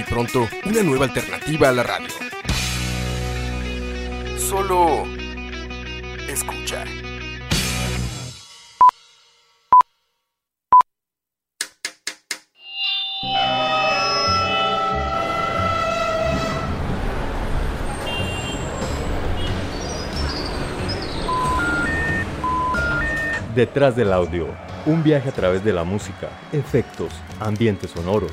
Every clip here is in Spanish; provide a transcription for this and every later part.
Muy pronto, una nueva alternativa a la radio. Solo escucha. Detrás del audio, un viaje a través de la música, efectos, ambientes sonoros,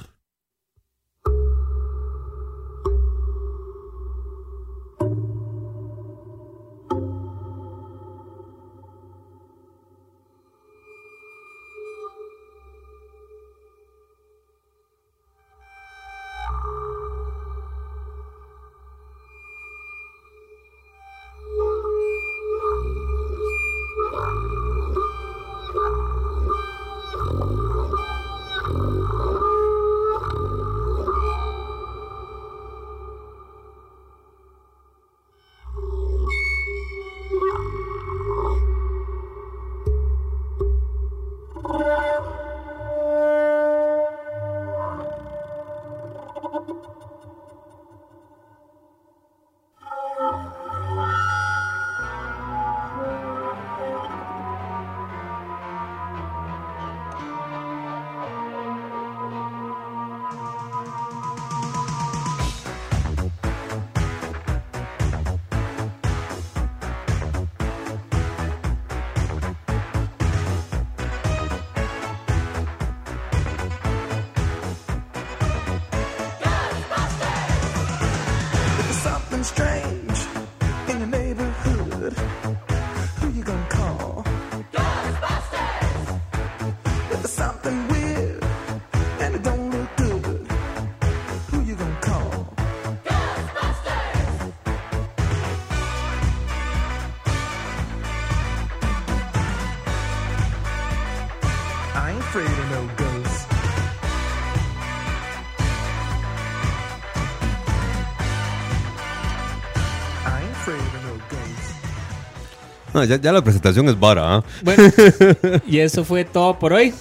Ya, ya la presentación es vara, ¿ah? Bueno, y eso fue todo por hoy.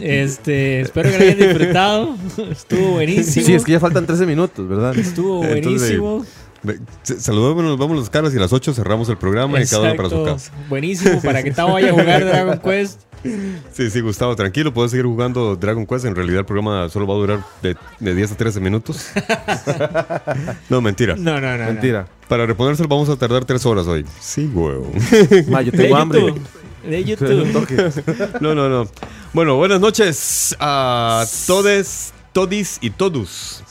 Este, espero que lo hayan disfrutado. Estuvo buenísimo. Sí, es que ya faltan 13 minutos, ¿verdad? Estuvo Entonces, buenísimo. Se- Saludémonos, nos vamos las caras y a las 8 cerramos el programa y cada uno para su casa. Buenísimo para que Tavo vaya a jugar Dragon Quest. Sí, sí, Gustavo, tranquilo, puedes seguir jugando Dragon Quest. En realidad el programa solo va a durar de, de 10 a 13 minutos. no, mentira. No, no, no. no. Mentira. Para reponérselo vamos a tardar 3 horas hoy. Sí, huevo. Ma, yo De tengo hambre. YouTube. De YouTube. No, no, no. Bueno, buenas noches a todes, todis y todos.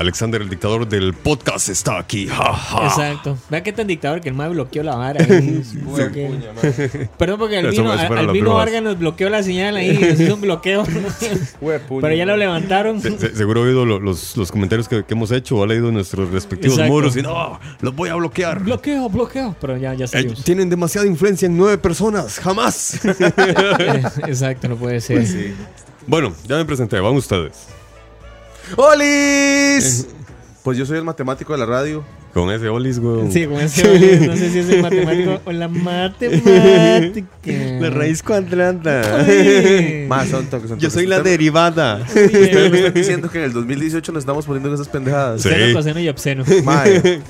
Alexander, el dictador del podcast, está aquí. Ja, ja. Exacto. Vea qué tan dictador que el MAE bloqueó la vara. ahí. Bloqueo. Perdón, porque Eso- Albino, eso las Albino. Vargas nos bloqueó la señal ahí. Nos hizo un bloqueo. Pero ya lo levantaron. Se- se- seguro ha oído lo- los, los comentarios que, que hemos hecho o ha leído nuestros respectivos Exacto. muros y no, los voy a bloquear. Bloqueo, bloqueo. Pero ya, ya Eh, tienen demasiada influencia en nueve personas, jamás. Eh, Exacto, no puede ser. bueno, ya me presenté, van ustedes. ¡Olis! Pues yo soy el matemático de la radio. Con ese olis, güey. Sí, con ese olis, no sé si es el matemático o la matemática. La raíz cuadranta. Ay. Más son toques, son Yo soy la derivada. Ustedes me están diciendo que en el 2018 nos estamos poniendo en esas pendejadas. Sí. Seno, coseno y obsceno. Mae,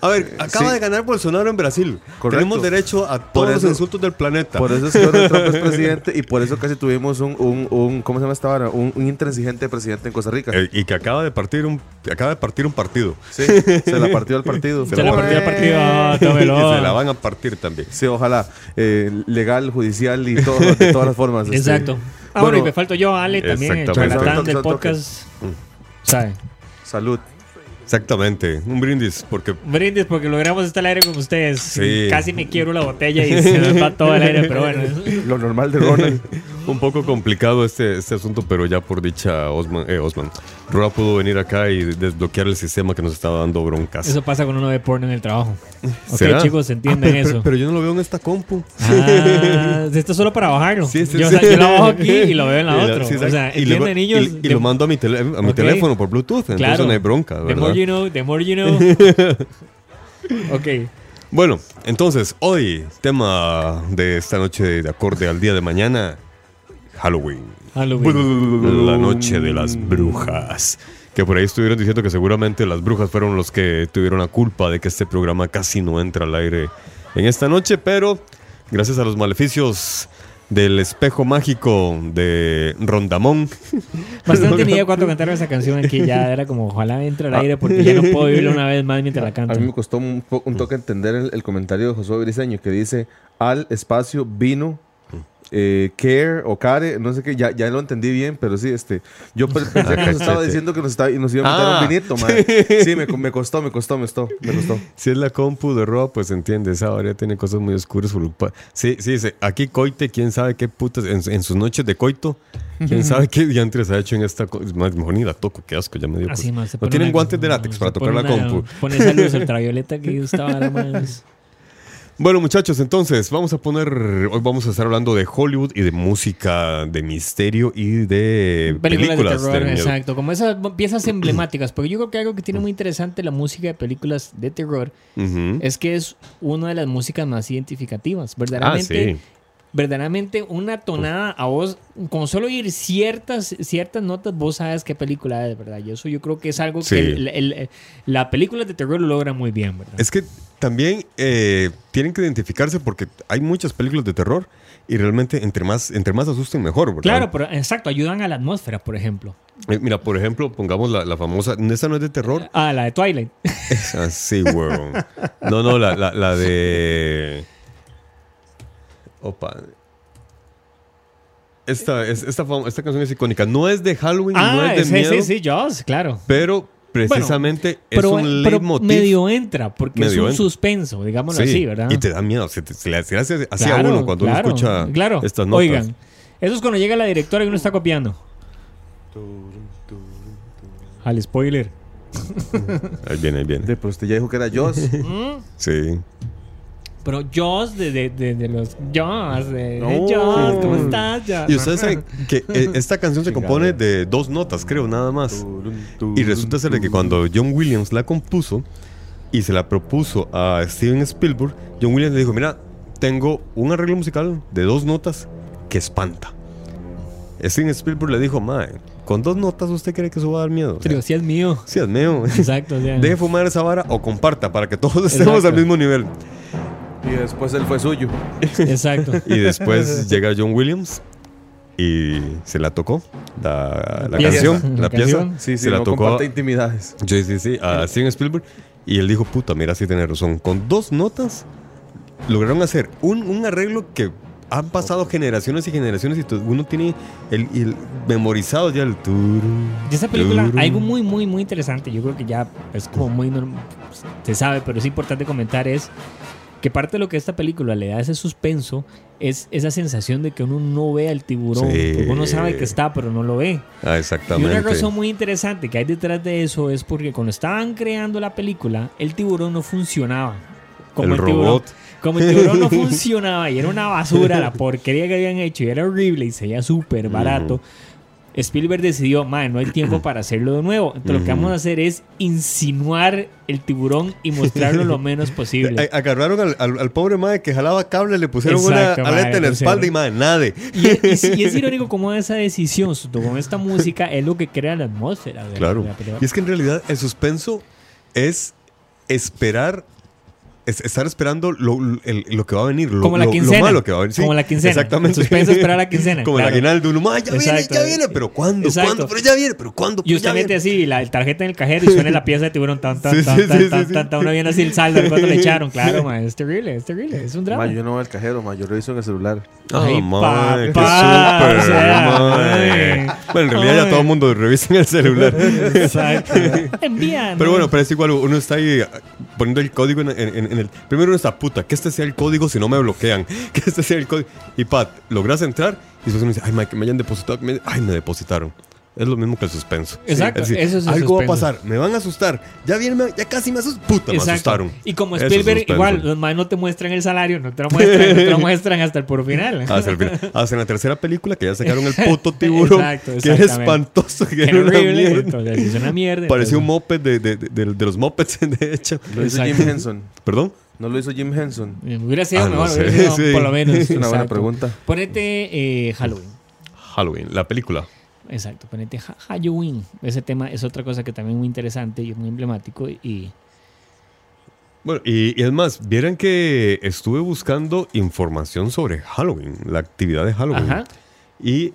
A ver, acaba Sí. de ganar Bolsonaro en Brasil. Correcto. Tenemos derecho a todos Por los insultos del planeta. por eso es que Donald Trump es presidente y por eso casi tuvimos un, un, un ¿cómo se llama esta vara? Un, un intransigente presidente en Costa Rica. Eh, y que acaba de partir un acaba de partir un partido. Sí, se la partió partió el partido. Se la partido. Y tómelo. se la van a partir también. Sí, ojalá. Eh, legal, judicial y todo, de todas las formas. este. Exacto. Ah, bueno, y me falto yo, Ale, también, el charlatán del podcast. ¿Sabe? Salud. Exactamente. Un brindis, porque Brindis porque logramos estar al aire con ustedes. Sí. Casi me quiebro la botella y se me va todo el aire, pero bueno. Lo normal de Ronald. un poco complicado este, este asunto, pero ya por dicha Osman, eh, Osman. Roa pudo venir acá y desbloquear el sistema que nos estaba dando broncas. Eso pasa cuando uno ve porno en el trabajo. Ok, ¿Será? chicos, entienden Ah, pero, eso. Pero, pero yo no lo veo en esta compu. Ah, esto es solo para bajarlo. Sí, sí, yo, sí. o sea, yo lo bajo aquí y lo veo en la Y la- otra. sí, o sea, y, luego- entienden, niños. y- y lo mando a mi, tele- a mi Ok. teléfono por Bluetooth, entonces Claro. no hay bronca, The ¿verdad? more you know, the more you know. ok. Bueno, entonces, hoy, tema de esta noche de acorde al día de mañana, Halloween. Halloween. La noche de las brujas. Que por ahí estuvieron diciendo que seguramente las brujas fueron los que tuvieron la culpa de que este programa casi no entra al aire en esta noche, pero gracias a los maleficios del espejo mágico de Rondamón, Bastante tenía cuando cantaron esa canción aquí. Ya era como, ojalá entre al aire porque ya no puedo oírla una vez más mientras la A canto. mí me costó un, un toque entender el, el comentario de Josué Briseño que dice al espacio vino eh, care o care, no sé qué, ya, ya lo entendí bien, pero sí, este, yo pe- pensé que nos estaba diciendo que nos, estaba, nos iba a meter Ah. un vinito, madre. Sí, me, me costó, me costó, me costó, me costó. si es la compu de Roa, pues entiende, esa área tiene cosas muy oscuras. Sí, sí, sí, aquí coite, quién sabe qué putas, en, en sus noches de coito, quién sabe qué diantres ha hecho en esta... Más, mejor ni la toco, qué asco, ya me dio... Así, man, se no tienen una- guantes de látex para tocar la una- compu. Pone esa luz ultravioleta que estaba la más. Bueno, muchachos, entonces vamos a poner. Hoy vamos a estar hablando de Hollywood y de música de misterio y de películas, Películas de terror, exacto. Como esas piezas emblemáticas. Porque yo creo que algo que tiene muy interesante la música de películas de terror es que es una de las músicas más identificativas. Ah, Verdaderamente, sí. verdaderamente una tonada a vos, con solo oír ciertas, ciertas notas, vos sabes qué película es, ¿verdad? Y eso yo creo que es algo Sí. que el- el- la película de terror lo logra muy bien, ¿verdad? Es que también eh, tienen que identificarse porque hay muchas películas de terror y realmente entre más, entre más asusten mejor, ¿verdad? Claro, pero exacto, ayudan a la atmósfera, por ejemplo. Eh, mira, por ejemplo, pongamos la, la famosa. Esta no es de terror. Ah, la de Twilight. Ah, sí, huevón. No, no, la, la, la de. Opa. Esta, es- esta, esta canción es icónica. No es de Halloween, no ah, es de sí, miedo. sí, sí, Jaws, claro. Pero precisamente Pero, es un pero leitmotiv. medio entra, porque Medio es un entra. suspenso, digámoslo Sí, así, ¿verdad? Y te da miedo. Se, te- se le, hace así a uno cuando claro, uno escucha claro. estas notas. Oigan, eso es cuando llega la directora y uno está copiando. Al spoiler. Ahí viene, ahí viene. De, pero usted ya dijo que era Joss. Sí. Pero Jaws de, de, de, de los Jaws, de. Jaws, ¿cómo estás? Jaws? Y ustedes saben que eh, esta canción se compone de dos notas, creo, nada más. Y resulta ser de que cuando John Williams la compuso y se la propuso a Steven Spielberg, John Williams le dijo, mira, tengo un arreglo musical de dos notas que espanta. Steven Spielberg le dijo, mae, con dos notas usted cree que eso va a dar miedo. O sea, Digo, sí es mío. sí, es mío. Exacto. o sea, Deje fumar esa vara o comparta para que todos estemos Exacto. al mismo nivel. Y después él fue suyo. Exacto. Y después llega John Williams y se la tocó la, la Pieza. canción, La la pieza. canción. Sí, sí, se la no tocó comparte intimidades. Sí, sí, sí, a Steven Spielberg. Y él dijo, puta, mira, sí tiene razón. Con dos notas lograron hacer un, un arreglo que han pasado generaciones y generaciones y uno tiene el, el memorizado ya el turu, De esa película, turu. algo muy, muy, muy interesante, yo creo que ya es como muy norm- se sabe, pero es importante comentar, es que parte de lo que esta película le da ese suspenso es esa sensación de que uno no ve al tiburón, Sí. uno sabe que está, pero no lo ve. Ah, Y exactamente. una razón muy interesante que hay detrás de eso es porque cuando estaban creando la película, el tiburón no funcionaba. Como El tiburón, robot. como el tiburón no funcionaba y era una basura la porquería que habían hecho y era horrible y se veía súper barato. Spielberg decidió, madre, no hay tiempo para hacerlo de nuevo. Entonces lo que vamos a hacer es insinuar el tiburón y mostrarlo lo menos posible. Agarraron al, al- al pobre madre que jalaba cable, le pusieron Exacto, una aleta en la espalda y madre, nade. Y, y sí- y es irónico cómo esa decisión con esta música es lo que crea la atmósfera. de la- Claro. de la. Y es que en realidad el suspenso es esperar es estar esperando lo, el- lo que va a venir, lo, Como la lo- lo quincena. malo que va a venir. Sí, Como la quincena. Exactamente. En suspenso esperar la quincena, Como el claro. aguinaldo. Uno, "Ay, ya viene, ya viene. Pero ¿cuándo? Exacto. ¿Cuándo? Pero ya viene. Pero ¿cuándo? Y Pero usted ya mete así la el tarjeta en el cajero y suena la pieza de tiburón tan tan Sí, tan sí, tan sí, tan sí, tan tan uno viene así el saldo de cuánto le echaron claro ma, es terrible es terrible es un drama Ma, yo no voy al cajero, ma, yo lo hice en el celular. Ay, Ah, mae, qué papá, súper, o sea, ay. Bueno, en realidad ya Ay. todo el mundo revisa en el celular. exacto envía Pero ¿no? bueno, pero es igual, uno está ahí ah, poniendo el código en, en- en el... Primero uno está, puta, que este sea el código si no me bloquean. Que este sea el código. Y Pat, logras entrar y después uno dice, ay, Mike, me hayan depositado. me- Ay, me depositaron. Es lo mismo que el suspenso. Exacto, decir, eso es el Algo va a pasar, me van a asustar. Ya viene, me- ya casi me asustan. Puta, me asustaron. Y como es Spielberg, igual, los más no te muestran el salario, no te lo muestran, no te lo muestran hasta el puro final. Hasta, el final. Hasta en la tercera película que ya sacaron el puto tiburón. Exacto, que era espantoso, que era una horrible. mierda. Entonces, es una mierda. Parecía un moped de, de, de, los mopeds, de hecho. Lo hizo. Jim Henson. ¿Perdón? No lo hizo Jim Henson. eh, Hubiera sido Ah, no mejor, sé, hubiera sido sí. por lo menos. Es una buena pregunta. Ponete eh, Halloween. Halloween, la película. Exacto, ponete Ha- Halloween. Ese tema es otra cosa que también es muy interesante y muy emblemático. Y Bueno, y, y es más, vieran que estuve buscando información sobre Halloween, la actividad de Halloween. Ajá. Y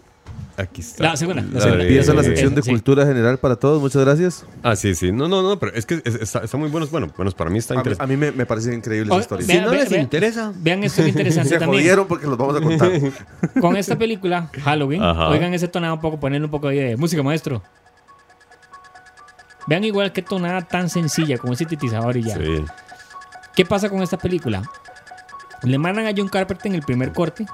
aquí está. La segunda, la Empieza la Eh, sección de sí. cultura general para todos. Muchas gracias. Ah, sí, sí. No, no, no, pero es que es- está, está muy bueno. Bueno, bueno, para mí está A mí, interesante. a mí me, me parece increíble Oh, esa historia. vea- vea- vea- interesa. Vean esto es interesante Se también. jodieron porque los vamos a contar. Con esta película, Halloween, Ajá. oigan ese tonado un poco, ponerle un poco ahí de música, maestro. Vean igual qué tonada tan sencilla con ese sintetizador y ya. Sí. ¿Qué pasa con esta película? Le mandan a John Carpenter en el primer corte,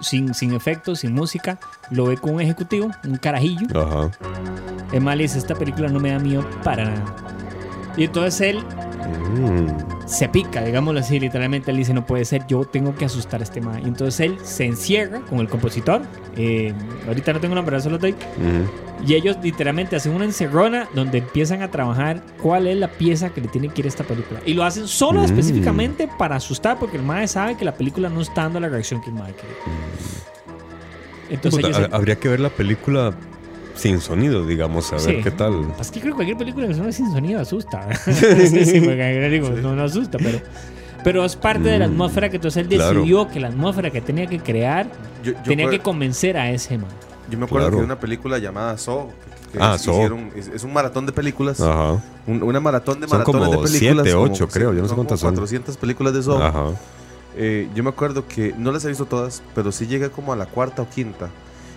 Sin, sin efectos, sin música. Lo ve con un ejecutivo, un carajillo. Ajá. Es más, le dice, esta película no me da miedo para nada. Y entonces él Mm. se pica, digámoslo así, literalmente. Él dice, no puede ser, yo tengo que asustar a este man. Y entonces él se encierra con el compositor. eh, ahorita no tengo nombre, solo doy. Ujú. Y ellos literalmente hacen una encerrona donde empiezan a trabajar cuál es la pieza que le tiene que ir a esta película. Y lo hacen solo Mm. específicamente para asustar, porque el mae sabe que la película no está dando la reacción que el mae quiere. Entonces Puta, ellos... ha- habría que ver la película sin sonido, digamos, a ver Sí. qué tal. Es que creo que cualquier película que suene sin sonido asusta. sí, digo, no, no asusta, pero, pero es parte de la Mm, atmósfera que entonces él claro. decidió que la atmósfera que tenía que crear Yo, yo tenía que convencer a ese man. yo me acuerdo Claro. que hay una película llamada Saw. que Ah, es- hicieron- es, es un maratón de películas. Ajá. Un- una maratón de Son maratones como de películas. siete, como- ocho, creo, yo no sé cuántas son. 400 películas de Saw. Ajá. Eh, yo me acuerdo que no las he visto todas, pero sí llegué como a la cuarta o quinta.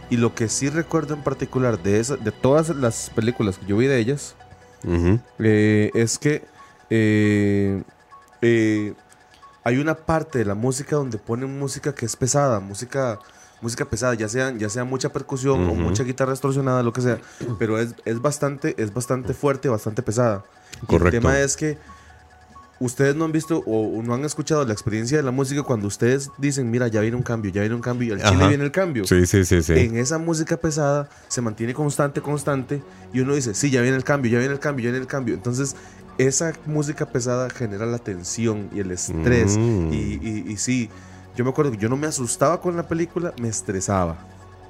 Y lo que sí recuerdo en particular de, esa, de todas las películas que yo vi de ellas Ujú. eh, es que eh, eh, hay una parte de la música donde ponen música que es pesada, música música pesada, ya sea, ya sea mucha percusión o Ujú. mucha guitarra distorsionada, lo que sea, pero es, es bastante es bastante fuerte, bastante pesada. Correcto. el tema es que ustedes no han visto o no han escuchado la experiencia de la música cuando ustedes dicen, mira, ya viene un cambio, ya viene un cambio y al chile Ajá. viene el cambio Sí, sí, sí, sí. en esa música pesada se mantiene constante, constante, y uno dice, sí, ya viene el cambio, ya viene el cambio, ya viene el cambio. Entonces, esa música pesada genera la tensión y el estrés. Mm. Y, y, y sí, yo me acuerdo que yo no me asustaba con la película, me estresaba.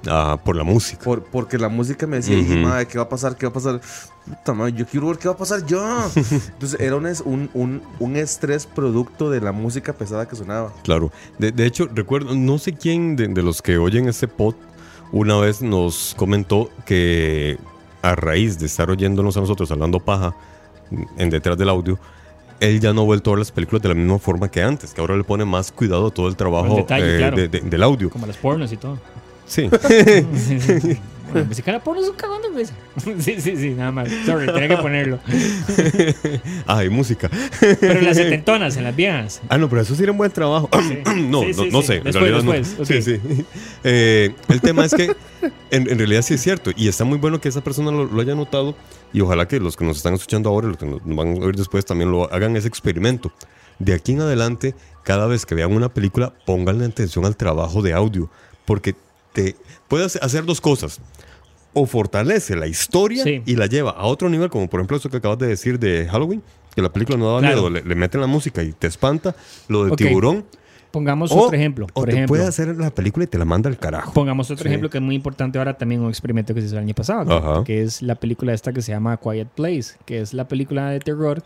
Ah, por la música. Por, porque la música me decía. "Y, madre, ¿qué va a pasar? ¿Qué va a pasar? Puta madre, yo quiero ver qué va a pasar ya. Entonces, era un, es- un, un, un estrés producto de la música pesada que sonaba. Claro. De, de hecho, recuerdo, no sé quién de, de los que oyen este pod una vez nos comentó que a raíz de estar oyéndonos a nosotros hablando paja en detrás del audio, él ya no ha vuelto a ver las películas de la misma forma que antes, que ahora le pone más cuidado a todo el trabajo El detalle, eh, claro. de- de- del audio. Como las pornos y todo. Sí. La música de la porno es un cagón de risa. Sí, sí, sí, nada más. Sorry, tenía que ponerlo. ah, y música. Pero en las setentonas, en las viejas. Ah, no, pero eso sí era un buen trabajo. no, Sí, no, sí, no sí. sé. en Después, realidad no. después, Sí, sí. Eh, el tema es que en, en realidad sí es cierto. Y está muy bueno que esa persona lo, lo haya notado. Y ojalá que los que nos están escuchando ahora, los que nos van a oír después, también lo hagan ese experimento. De aquí en adelante, cada vez que vean una película, pónganle atención al trabajo de audio. Porque te puedes hacer dos cosas. O fortalece la historia Sí. y la lleva a otro nivel, como por ejemplo eso que acabas de decir de Halloween, que la película no daba Claro. miedo, le, le meten la música y te espanta. Lo de tiburón. Pongamos O, otro ejemplo. o Por te ejemplo, puede hacer la película y te la manda al carajo. pongamos otro Sí. ejemplo que es muy importante ahora también, un experimento que se hizo el año pasado, que es la película esta que se llama Quiet Place, que es la película de terror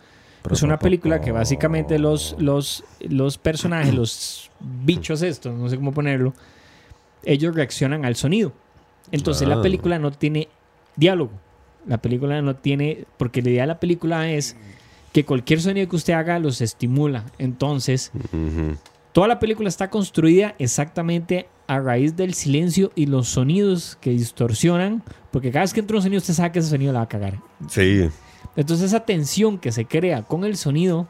Es una película que básicamente los, los, los personajes, los bichos estos, no sé cómo ponerlo, ellos reaccionan al sonido. Entonces Ah. la película no tiene diálogo. La película no tiene, porque la idea de la película es que cualquier sonido que usted haga los estimula. Entonces, toda la película está construida exactamente a raíz del silencio y los sonidos que distorsionan, porque cada vez que entra un sonido usted sabe que ese sonido la va a cagar. Sí, Entonces esa tensión que se crea con el sonido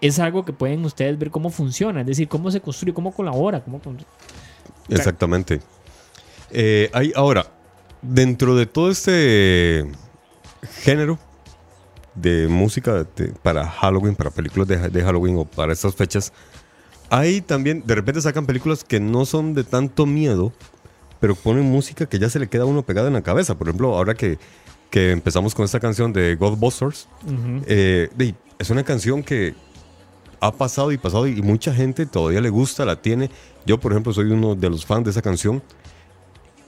es algo que pueden ustedes ver cómo funciona, es decir, cómo se construye, cómo colabora, cómo... exactamente. Eh, hay, ahora, dentro de todo este género de música de- para Halloween, para películas de, de Halloween o para estas fechas, hay también, de repente sacan películas que no son de tanto miedo, pero ponen música que ya se le queda a uno pegada en la cabeza. Por ejemplo, ahora que, que empezamos con esta canción de Ghostbusters, Ujú. eh, es una canción que ha pasado y pasado y mucha gente todavía le gusta, la tiene. Yo, por ejemplo, soy uno de los fans de esa canción.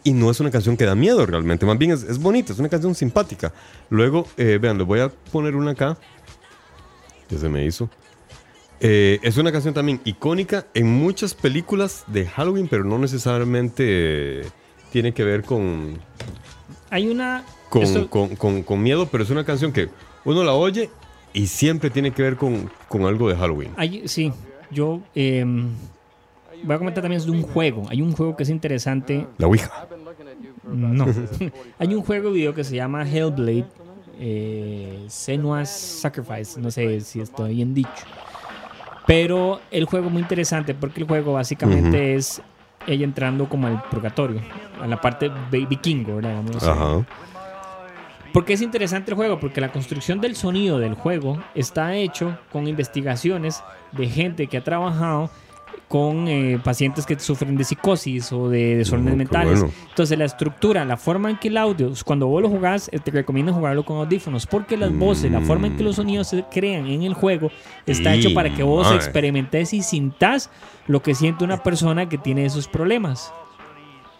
Y no es una canción que da miedo realmente, más bien es, es bonita, es una canción simpática. Luego, eh, vean, les voy a poner una acá, que se me hizo. Eh, es una canción también icónica en muchas películas de Halloween, pero no necesariamente tiene que ver con, Hay una... con, esto- con- con- con miedo, pero es una canción que uno la oye y siempre tiene que ver con, con algo de Halloween. hay- sí, yo eh, voy a comentar también de un juego. Hay un juego que es interesante. La Ouija. No. Hay un juego video que se llama Hellblade. Eh, Senua's Sacrifice. No sé si estoy bien dicho. Pero el juego es muy interesante porque el juego básicamente es ella entrando como al purgatorio. A la parte vi- vikingo, ¿verdad? Decir. Ajá. ¿Por qué es interesante el juego? Porque la construcción del sonido del juego está hecho con investigaciones de gente que ha trabajado con eh, pacientes que sufren de psicosis o de desórdenes Mm, mentales. bueno. Entonces la estructura, la forma en que el audio, cuando vos lo jugás, eh, te recomiendo jugarlo con audífonos, porque las voces, la forma en que los sonidos se crean en el juego, está Y, hecho para que vos mae. experimentes y sintas lo que siente una persona que tiene esos problemas.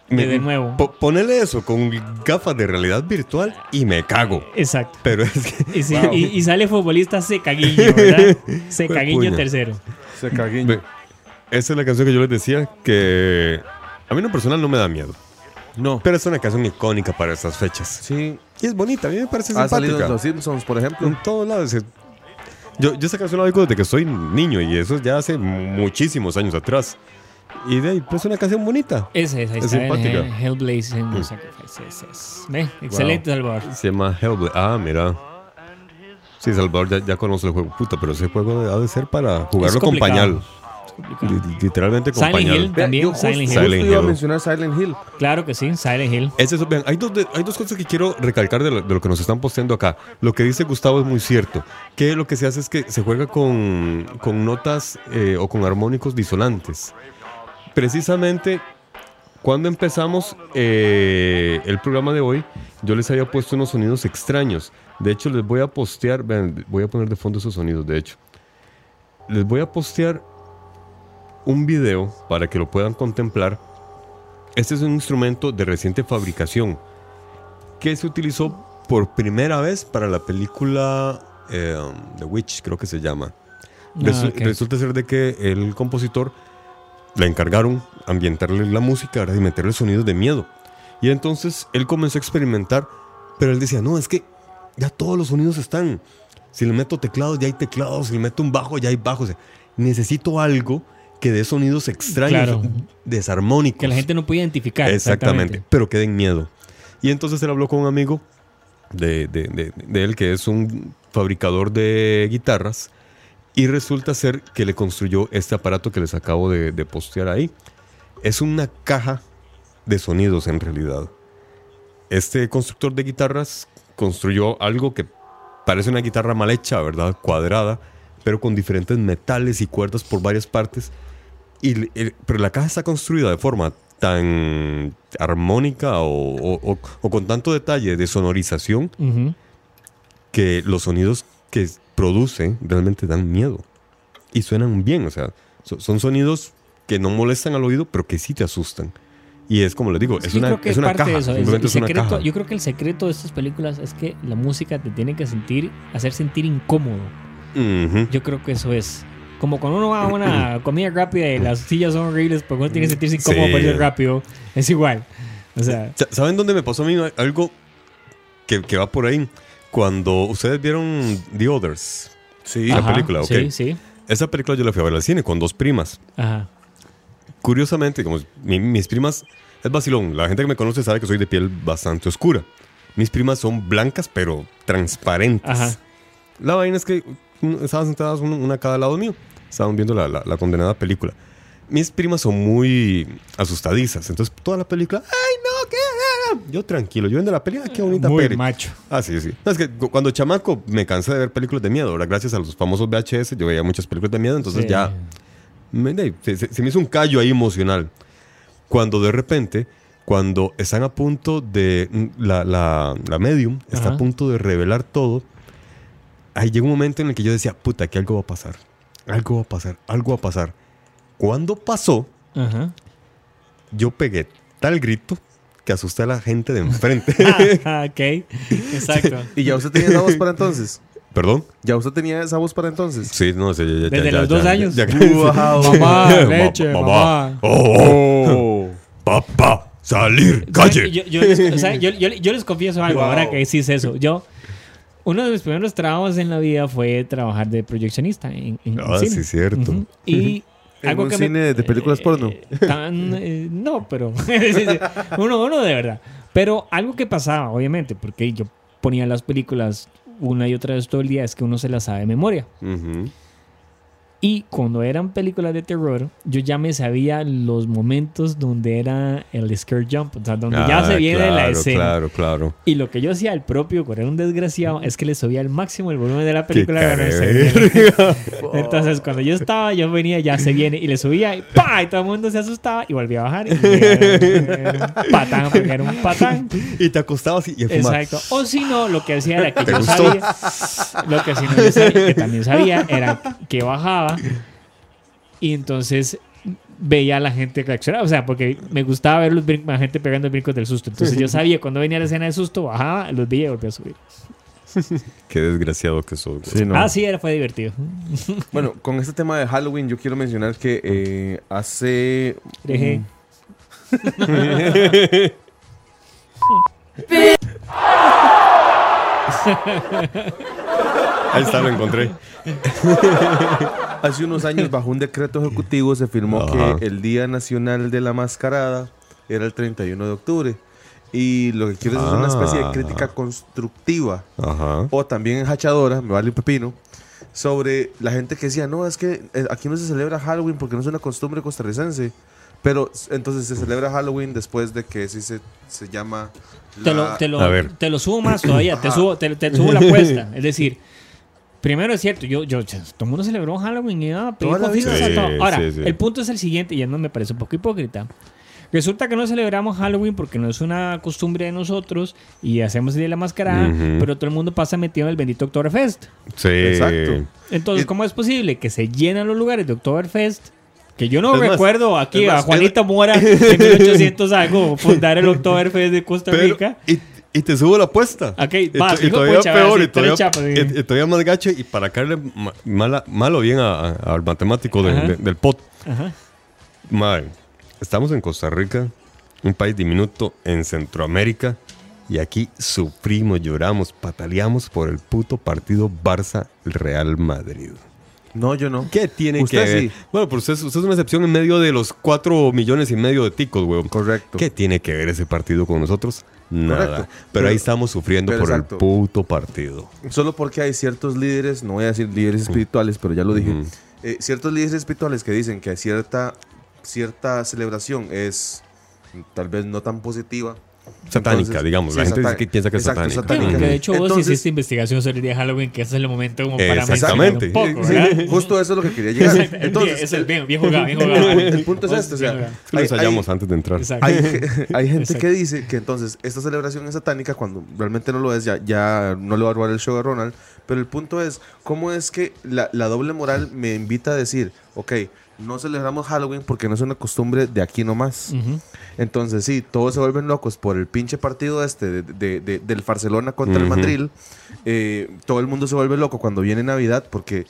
De, de nuevo. Po- ponele eso con gafas de realidad virtual y me cago. Exacto. Pero es que. Y, sí, y- y sale futbolista Secaguiño, ¿verdad? Secaguiño Puña. tercero. Se caguiño. Ve, esa es la canción que yo les decía que a mí en lo personal no me da miedo. No. Pero es una canción icónica para estas fechas. Sí. Y es bonita, a mí me parece Ha salido en simpática. Los Simpsons, por ejemplo. En todos lados. es- Yo, yo esa canción la oigo desde que soy niño y eso ya hace muchísimos años atrás. Y de ahí, pues es una canción bonita. Esa es, ahí Es está el simpática. Hell- Hellblaze en los Sacrifices. Es- Ve, Excelente, Salvador. Se llama Hellblade. Ah, mira. Sí, Salvador ya, ya conoce el juego. Puta, pero ese juego ha de ser para jugarlo con pañal. Es complicado. Li- Literalmente con Silent pañal. Hill. También yo Silent Hill. Silent iba a Hill. mencionar Silent Hill. Claro que sí, Silent Hill. Es eso, vean, hay dos, de- hay dos cosas que quiero recalcar de lo, de lo que nos están posteando acá. Lo que dice Gustavo es muy cierto. Que lo que se hace es que se juega con, con notas eh, o con armónicos disonantes. Precisamente cuando empezamos eh, el programa de hoy, yo les había puesto unos sonidos extraños. De hecho, les voy a postear, vean, voy a poner de fondo esos sonidos, de hecho. Les voy a postear un video para que lo puedan contemplar. Este es un instrumento de reciente fabricación que se utilizó por primera vez para la película eh, The Witch, creo que se llama. Resu- Ah. Resulta ser de que el compositor le encargaron ambientarle la música ¿verdad? y meterle sonidos de miedo. Y entonces él comenzó a experimentar, pero él decía, no, es que ya todos los sonidos están. Si le meto teclados, ya hay teclados. Si le meto un bajo, ya hay bajos. necesito algo que dé sonidos extraños, Claro. desarmónicos. Que la gente no puede identificar. Exactamente, pero que den miedo. Y entonces él habló con un amigo de, de- de- de él, que es un fabricador de guitarras, y resulta ser que le construyó este aparato que les acabo de, de postear ahí. Es una caja de sonidos en realidad. Este constructor de guitarras construyó algo que parece una guitarra mal hecha, ¿verdad? Cuadrada, pero con diferentes metales y cuerdas por varias partes. Y, el- pero la caja está construida de forma tan armónica o, o- o- o con tanto detalle de sonorización que los sonidos que produce realmente dan miedo. Y suenan bien, o sea, so- son sonidos que no molestan al oído, pero que sí te asustan. Y es como les digo, es una, es una caja. eso. es- una caja. yo creo que el secreto de estas películas es que la música te tiene que sentir, hacer sentir incómodo. Ujú. Yo creo que eso es. Como cuando uno va a una comida rápida y las sillas son horribles, porque uno tiene que sentirse incómodo Sí. para ir rápido. Es igual. O sea, Sa- ¿Saben dónde me pasó a mí algo que, que va por ahí? Cuando ustedes vieron The Others, Sí. la ajá, película, ok. Sí, sí. esa película yo la fui a ver al cine con dos primas. Ajá. Curiosamente, como mi- mis primas, es vacilón. La gente que me conoce sabe que soy de piel bastante oscura. Mis primas son blancas, pero transparentes. Ajá. La vaina es que mm, estaban sentadas una, una a cada lado mío. Estaban viendo la, la- la condenada película. Mis primas son muy asustadizas. Entonces, toda la película, ¡ay, no! ¿qué? Yo tranquilo, yo viendo la película, qué bonita Muy peli. macho. Ah, sí, sí. No, es que cu- cuando chamaco me cansé de ver películas de miedo. Ahora, gracias a los famosos VHS, yo veía muchas películas de miedo. Entonces, Sí. ya me, se, se- me hizo un callo ahí emocional. Cuando de repente, cuando están a punto de. mm, La, la, la medium está Ajá. a punto de revelar todo. Ahí llega un momento en el que yo decía, puta, que algo va a pasar. Algo va a pasar, algo va a pasar. Cuando pasó, Ajá. yo pegué tal grito que asusté a la gente de enfrente. Ah, ok. Exacto. ¿Y ya usted tenía esa voz para entonces? ¿Perdón? ¿Ya usted tenía esa voz para entonces? Sí, no sé. Ya, ya, Desde ya, los ya, dos ya, años. ya- Wow. Mamá, Ma- leche, mamá. Oh, papá, salir, calle. Yo, yo les, o sea, yo- yo- yo les confieso algo Wow. ahora que decís eso. Yo, uno de mis primeros trabajos en la vida fue trabajar de proyeccionista en, en Ah, cine. sí, cierto. Ujú. Y ¿En algo un que me- cine de películas porno? eh, tan, eh, no, pero uno, uno de verdad. Pero algo que pasaba, obviamente, porque yo ponía las películas una y otra vez todo el día, es que uno se las sabe de memoria. Ujú. Y cuando eran películas de terror, yo ya me sabía los momentos donde era el scare jump, o sea, donde ya Ah, se viene la claro, escena. Claro, claro. Y lo que yo hacía, el propio, cuando era un desgraciado, es que le subía al máximo el volumen de la película. Qué para Entonces, cuando yo estaba, yo venía, ya se viene, y le subía, y ¡pa! Y todo el mundo se asustaba, y volvía a bajar. Y era, un patán, porque era un patán. Y te acostabas y, y. Exacto. O si no, lo que hacía era que ¿Te yo gustó? sabía, lo que si no yo sabía, que también sabía, era que bajaba y entonces veía a la gente reaccionar. O sea, porque me gustaba ver los la gente pegando brincos del susto. Entonces yo sabía cuando venía la escena de susto, bajaba, los veía y volvía a subir. Qué desgraciado que sos. Sí, no. Ah, sí, era, fue divertido. Bueno, con este tema de Halloween, yo quiero mencionar que eh, hace. Deje. Ahí está, lo encontré. Hace unos años, bajo un decreto ejecutivo, se firmó Ajá. que el Día Nacional de la Mascarada era el 31 de octubre. Y lo que quiero es una especie de Ah. crítica constructiva Ajá. o también enjachadora, me vale un pepino, sobre la gente que decía, no, es que eh, aquí no se celebra Halloween porque no es una costumbre costarricense. Pero entonces se celebra Halloween después de que sí se, se llama... Te lo, la- te, lo, A ver. te lo subo más todavía, te subo, te, te subo la apuesta. Es decir, primero es cierto, yo, yo, todo el mundo celebró Halloween y ah, pedí vida. confianza, Sí, todo. Ahora, sí, sí. el punto es el siguiente, y ya no me parece un poco hipócrita. Resulta que no celebramos Halloween porque no es una costumbre de nosotros y hacemos el día de la mascarada, pero todo el mundo pasa metido en el bendito Oktoberfest. Sí. Exacto. Entonces, ¿cómo es posible que se llenan los lugares de Oktoberfest? Que yo no Es más, recuerdo aquí es a más, Juanita Mora en 1800 algo fundar el Oktoberfest de Costa Pero, Rica. y, y te subo la apuesta. Ok, y, vas, y todavía pucha, peor, y todavía, tres chapas, sí. y- y todavía más gacho, y para caerle ma- mala, malo bien a- a- al matemático de- Ajá. de- del pot. Ajá. Madre, estamos en Costa Rica, un país diminuto en Centroamérica, y aquí sufrimos, lloramos, pataleamos por el puto partido Barça-Real Madrid. No, yo no. ¿Qué tiene que ver? sí. Bueno, pero usted, es- usted es una excepción en medio de los cuatro millones y medio de ticos, weón. Correcto. ¿Qué tiene que ver ese partido con nosotros? Nada. Correcto. Pero, Pero- ahí estamos sufriendo por exacto. el puto partido. Solo porque hay ciertos líderes, no voy a decir líderes espirituales, pero ya lo dije, eh, ciertos líderes espirituales que dicen que cierta, cierta celebración es tal vez no tan positiva. Satánica, digamos. La gente que piensa que es exacto, satánica. De hecho vos Entonces- hiciste investigación sobre el día de Halloween, que ese es el momento como para Exactamente. mencionar un poco, Sí, ¿verdad? justo eso es lo que quería llegar. Entonces, es el bien, bien jugado, bien jugado. el punto es este, o sea, Bien jugado. Es que lo ensayamos antes de entrar. Exacto. hay, hay gente Exacto. que dice que entonces esta celebración es satánica cuando realmente no lo es, ya, ya no le va a robar el show a Ronald. Pero el punto es, ¿cómo es que la, la doble moral me invita a decir, ok, no celebramos Halloween porque no es una costumbre de aquí nomás. Ujú. Entonces, sí, todos se vuelven locos por el pinche partido este de, de- de- del Barcelona contra el. Madrid. Eh, todo el mundo se vuelve loco cuando viene Navidad porque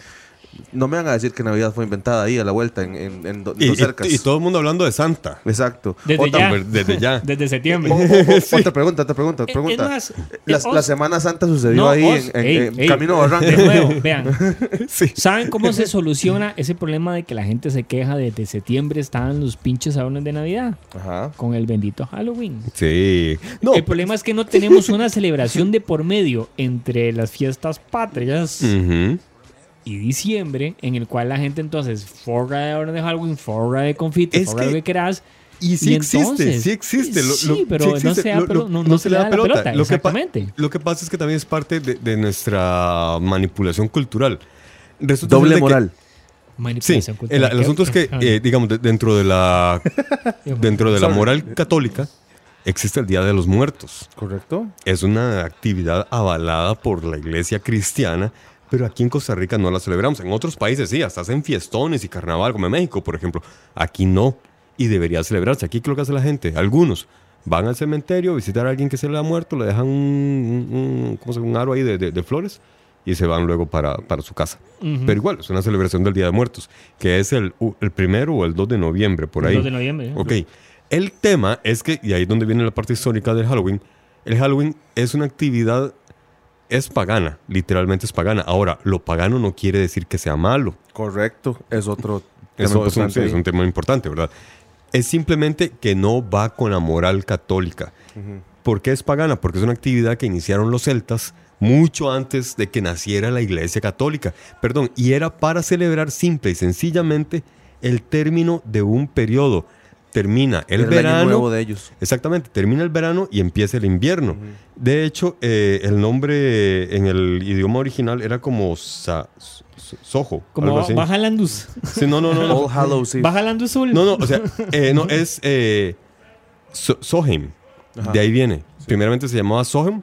no me van a decir que Navidad fue inventada ahí a la vuelta en, en, en do- Y, dos y- cercas. y todo el mundo hablando de Santa. Exacto. Desde Otra, ya. Desde ya. Desde septiembre. o- o- o- Otra pregunta, otra pregunta, pregunta. más, la, Semana Santa sucedió No, ahí Os, en, en- ey, en ey, Camino a De Barranca. nuevo, vean. Sí. ¿Saben cómo se soluciona ese problema de que la gente se queja de que septiembre estaban los pinches adornos de Navidad? Ajá. Con el bendito Halloween. Sí. No. el problema es que no tenemos una celebración de por medio entre las fiestas patrias Ujú. Y diciembre, en el cual la gente entonces forra de adornos de Halloween, forra de confite, Es forra que- lo que quieras. Y sí Y existe, entonces- sí existe. Lo- Sí, lo- pero no existe. se da Lo- pelo- lo- no- no se le da la pelota, Lo que, lo que pasa es que también es parte de, de nuestra manipulación cultural. Resulta Doble que- moral. Sí, Manipulación el, cultural. el asunto es que, eh, digamos, de- dentro de la dentro de la moral católica existe el Día de los Muertos. ¿Correcto? Es una actividad avalada por la iglesia cristiana, pero aquí en Costa Rica no la celebramos. En otros países sí, hasta hacen fiestones y carnaval, como en México, por ejemplo. Aquí no, y debería celebrarse. Aquí, ¿qué es lo que hace la gente? Algunos van al cementerio a visitar a alguien que se le ha muerto, le dejan un, un- ¿cómo se llama? un aro ahí de, de- de flores y se van luego para, para su casa. Pero igual, es una celebración del Día de Muertos, que es el, el primero o el 2 de noviembre, por El ahí. 2 de noviembre, ¿eh? Ok. El tema es que, y ahí es donde viene la parte histórica del Halloween, el Halloween es una actividad, es pagana, literalmente es pagana. Ahora, lo pagano no quiere decir que sea malo. Correcto. Es otro tema Eso es un, importante es un tema importante, ¿verdad? Es simplemente que no va con la moral católica. ¿Por qué es pagana? Porque es una actividad que iniciaron los celtas mucho antes de que naciera la iglesia católica. Perdón, y era para celebrar simple y sencillamente el término de un periodo. Termina el Era verano. año nuevo de ellos. Exactamente, termina el verano y empieza el invierno. De hecho, eh, el nombre en el idioma original era como sa- so- Soho. algo Como así. baja Landus. Sí, no, no, no. no. All Hallows Eve. Baja Landus. No, no, o sea, eh, no, es eh, So- Sohem. Ajá. De ahí viene. Primeramente se llamaba Sohem.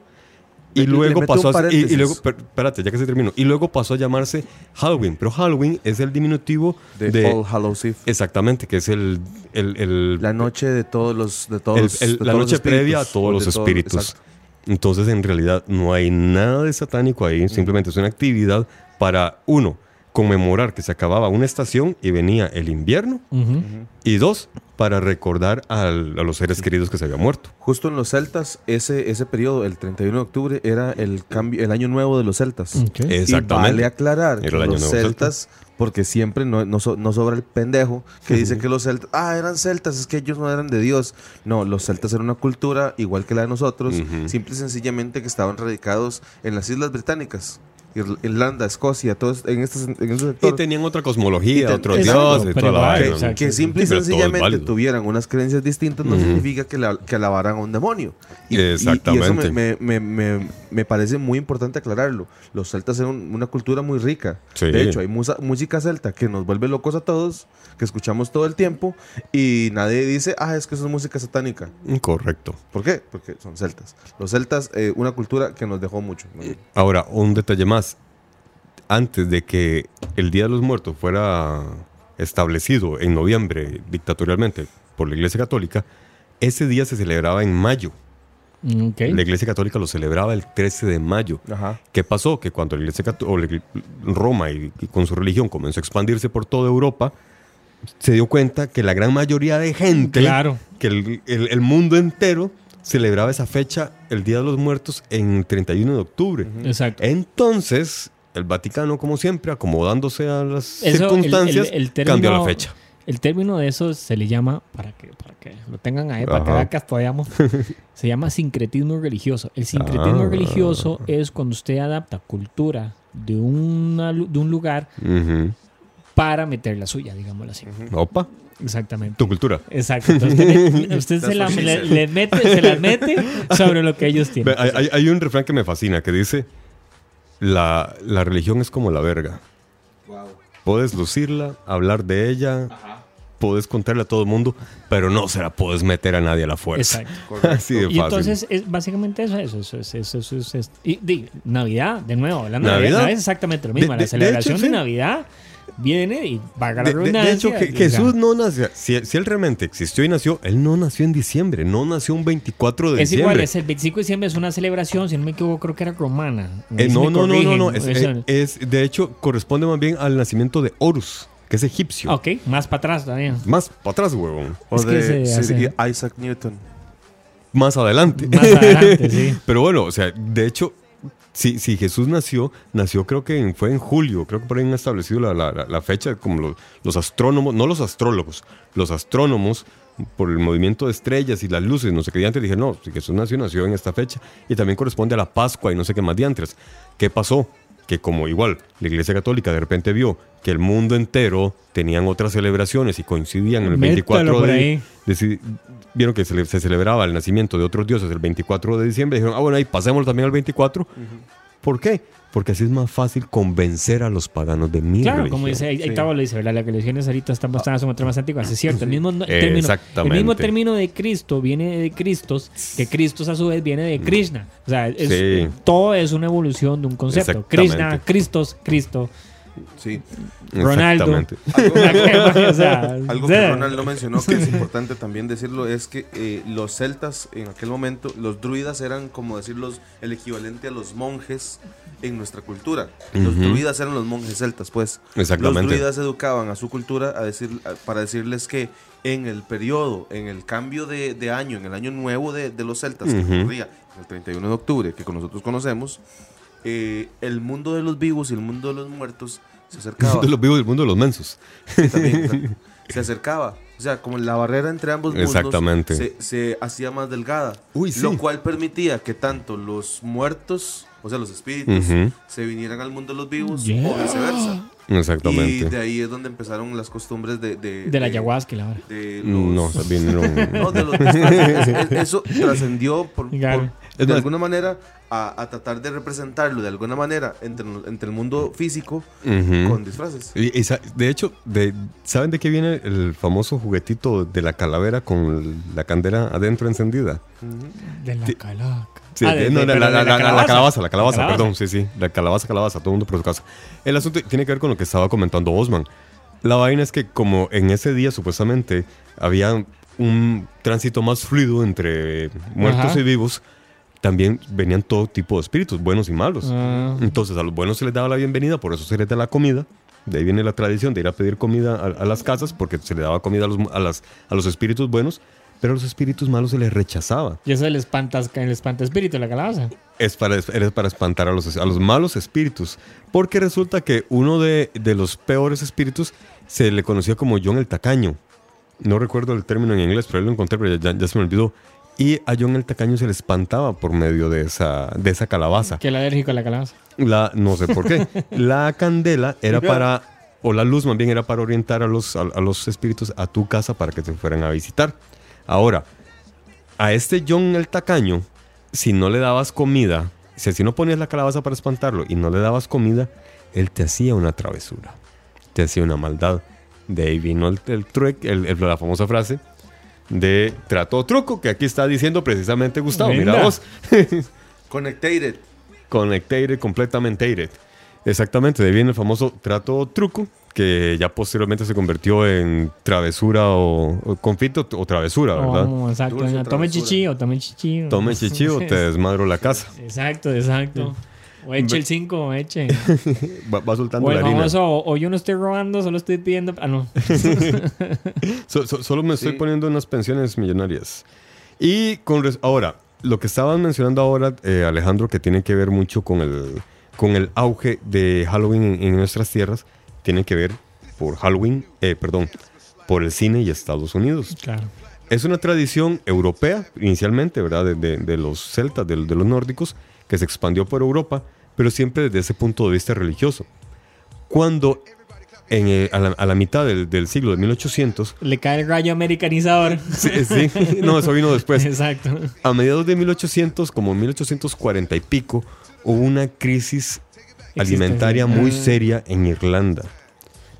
Y luego pasó a, y, luego, per- espérate, ya que se terminó. Y luego pasó a llamarse Halloween. Pero Halloween es el diminutivo de, de. All Hallows Eve. exactamente, que es el. el, el- La noche de todos los. De todos, el- de la todos noche previa a espíritus, todos los todo- espíritus. Entonces, en realidad, no hay nada de satánico ahí. Simplemente es una actividad para, uno, conmemorar que se acababa una estación y venía el invierno. Y dos, para recordar al- a los seres queridos que se habían muerto. Justo en los celtas, ese, ese periodo, el 31 de octubre, era el cambio, el año nuevo de los celtas. Y vale aclarar que Era el año los nuevo celtas, porque siempre no, no, so- no sobra el pendejo que dice que los celtas, ah, eran celtas, es que ellos no eran de Dios. No, los celtas eran una cultura igual que la de nosotros, simple y sencillamente que estaban radicados en las Islas Británicas. Ir- Irlanda, Escocia, todos en, estos, en Y tenían otra cosmología, Y te- otros dioses, toda la igual, vaina. exacto. que simple y Sí, sencillamente tuvieran unas creencias distintas no Ujú. significa que, la, que alabaran a un demonio. Y, y- y Exactamente. eso me, me- me- me- me parece muy importante aclararlo. Los celtas eran un- una cultura muy rica. Sí. De hecho, hay musa- música celta que nos vuelve locos a todos, que escuchamos todo el tiempo y nadie dice, ah, es que eso es música satánica. Correcto. ¿Por qué? Porque son celtas. Los celtas, eh, una cultura que nos dejó mucho. Ahora, un detalle más. Antes de que el Día de los Muertos fuera establecido en noviembre dictatorialmente por la Iglesia Católica, ese día se celebraba en mayo. Ok. La Iglesia Católica lo celebraba el 13 de mayo. Ajá. ¿Qué pasó? Que cuando la Iglesia Cató- o la Igl- Roma y, y con su religión comenzó a expandirse por toda Europa, se dio cuenta que la gran mayoría de gente, Claro. que el, el- el mundo entero celebraba esa fecha, el Día de los Muertos, en el 31 de octubre. Exacto. Entonces, el Vaticano, como siempre, acomodándose a las Eso, circunstancias, el- el término- cambió la fecha. El término de eso se le llama, para que, para que lo tengan ahí, para que Ajá. vean que estudiamos, se llama sincretismo religioso. El sincretismo Ah. religioso es cuando usted adapta cultura de, una de un lugar para meter la suya, digámoslo así. Opa, Exactamente. tu cultura. Exacto. Entonces usted, se, la- le, le mete, se las mete sobre lo que ellos tienen. Hay, hay- hay un refrán que me fascina que dice, la, la religión es como la verga. Puedes lucirla, hablar de ella, puedes contarle a todo el mundo, pero no se la puedes meter a nadie a la fuerza. Exacto. Así de fácil. Y entonces es básicamente eso, eso, eso, eso, eso, eso, eso- y, di, Navidad, de nuevo, la Navidad, Navidad. Es exactamente lo mismo. De- la de- de celebración hecho, de, sí. Navidad viene y vaga la De, de- de redundancia. hecho, Je- Jesús no nació. Si, si él realmente existió y nació, él no nació en diciembre, no nació un 24 de Es diciembre. igual, es el 25 de diciembre es una celebración, si no me equivoco, creo que era romana. Eh, no, no, no, no, no. Es, eh, es- de hecho, corresponde más bien al nacimiento de Horus, que es egipcio. ok, más para atrás también. Más para atrás, huevón. O Es de Isaac Newton. Más adelante. Más adelante, sí. Pero bueno, o sea, de hecho, si, si Jesús nació, nació creo que en- fue en julio, creo que por ahí han establecido la, fecha, como los, los astrónomos, no los astrólogos, los astrónomos, por el movimiento de estrellas y las luces, no sé qué diantres, dijeron, no, si Jesús nació, nació en esta fecha, y también corresponde a la Pascua y no sé qué más diantres. ¿Qué pasó? Que como igual la Iglesia Católica de repente vio que el mundo entero tenían otras celebraciones y coincidían en el Métalo 24 por de, deci- vieron que se, le- se celebraba el nacimiento de otros dioses el 24 de diciembre, dijeron, ah, bueno, ahí pasémoslo también al 24. ¿Por qué? Porque así es más fácil convencer a los paganos de mi Claro, como dice, ahí, ahí Sí. estaba, lo dice, ¿verdad? Las religiones ahorita están basadas en otras más antiguas. Es cierto, el mismo, no- término, el mismo término de Cristo viene de Cristos, que Cristos a su vez viene de Krishna. O sea, es- Sí. todo es una evolución de un concepto. Krishna, Cristos, Cristo, Sí. Ronaldo. Exactamente. o sea, Algo que Ronald no mencionó, que es importante también decirlo, es que eh, los celtas en aquel momento, los druidas eran como decir los, el equivalente a los monjes en nuestra cultura. Los Ujú. druidas eran los monjes celtas, pues. Exactamente. Los druidas educaban a su cultura a decir, a- para decirles que en el periodo, en el cambio de, de año, en el año nuevo de, de los celtas, que Ujú. ocurría el 31 de octubre, que con nosotros conocemos, eh, el mundo de los vivos y el mundo de los muertos se El acercaba. mundo de los vivos y el mundo de los mensos. Sí, también, exacto. se acercaba. O sea, como la barrera entre ambos mundos Exactamente. Se, se hacía más delgada. Uy, sí. Lo cual permitía que tanto los muertos, o sea, los espíritus, se vinieran al mundo de los vivos Yeah. o viceversa. Y Exactamente. de ahí es donde empezaron las costumbres de... De, de la ayahuasca, la hora. de No, los- también no. no, de los es- es- eso trascendió por, por- de más- alguna manera a, a tratar de representarlo de alguna manera entre, entre el mundo físico Ujú. con disfraces. Y- y de hecho, de, ¿saben de qué viene el famoso juguetito de la calavera con la candela adentro encendida? De la calaca. Sí, Ah, de- no, de- la, la- la- la- la calabaza, la calabaza, La perdón, sí, sí, la calabaza, calabaza, todo el mundo por su casa. El asunto tiene que ver con lo que estaba comentando Osman. La vaina es que como en ese día supuestamente había un tránsito más fluido entre muertos Ajá. y vivos, también venían todo tipo de espíritus, buenos y malos. Ah. Entonces a los buenos se les daba la bienvenida, por eso se les da la comida. De ahí viene la tradición de ir a pedir comida a, a las casas, porque se le daba comida a los, a las- a los espíritus buenos, pero a los espíritus malos se les rechazaba. Y eso es el espanta, el espanta espíritu, la calabaza. Es para, eres para espantar a los, a los malos espíritus. Porque resulta que uno de, de los peores espíritus se le conocía como John el Tacaño. No recuerdo el término en inglés, pero ahí lo encontré, pero ya, ya se me olvidó. Y a John el Tacaño se le espantaba por medio de esa, de esa calabaza. Que el alérgico a la calabaza. La, no sé por qué. La candela era para, o la luz más bien era para orientar a los, a, a los espíritus a tu casa para que te fueran a visitar. Ahora, a este John el tacaño, si no le dabas comida, si así no ponías la calabaza para espantarlo y no le dabas comida, él te hacía una travesura, te hacía una maldad. De ahí vino el, el el- el- la famosa frase de trato o truco, que aquí está diciendo precisamente Gustavo. Mira vos. Connected. Connected, completamente. Exactamente, de ahí viene el famoso trato o truco, que ya posteriormente se convirtió en travesura o, o confito o travesura, ¿verdad? Oh, exacto. Dulce Tome travesura. chichi o tome chichi. Tome chichi o te desmadro la casa. Exacto, exacto. O eche el 5, o eche. Va, va soltando O el la harina. famoso, o, o yo no estoy robando, solo estoy pidiendo. Ah, no. So- so- solo me estoy Sí. poniendo unas pensiones millonarias. Y con res- ahora, lo que estaban mencionando ahora, eh, Alejandro, que tiene que ver mucho con el, con el auge de Halloween en, en nuestras tierras, tiene que ver por Halloween, eh, perdón, por el cine y Estados Unidos. Claro. Es una tradición europea, inicialmente, ¿verdad? De, de- de los celtas, de, de los nórdicos, que se expandió por Europa, pero siempre desde ese punto de vista religioso. Cuando en, eh, a, la, a la mitad del, del siglo de 1800, Le cae el rayo americanizador. sí, sí, no, eso vino después, Exacto. a mediados de 1800, como 1840 y pico, hubo una crisis alimentaria muy Ah. seria en Irlanda.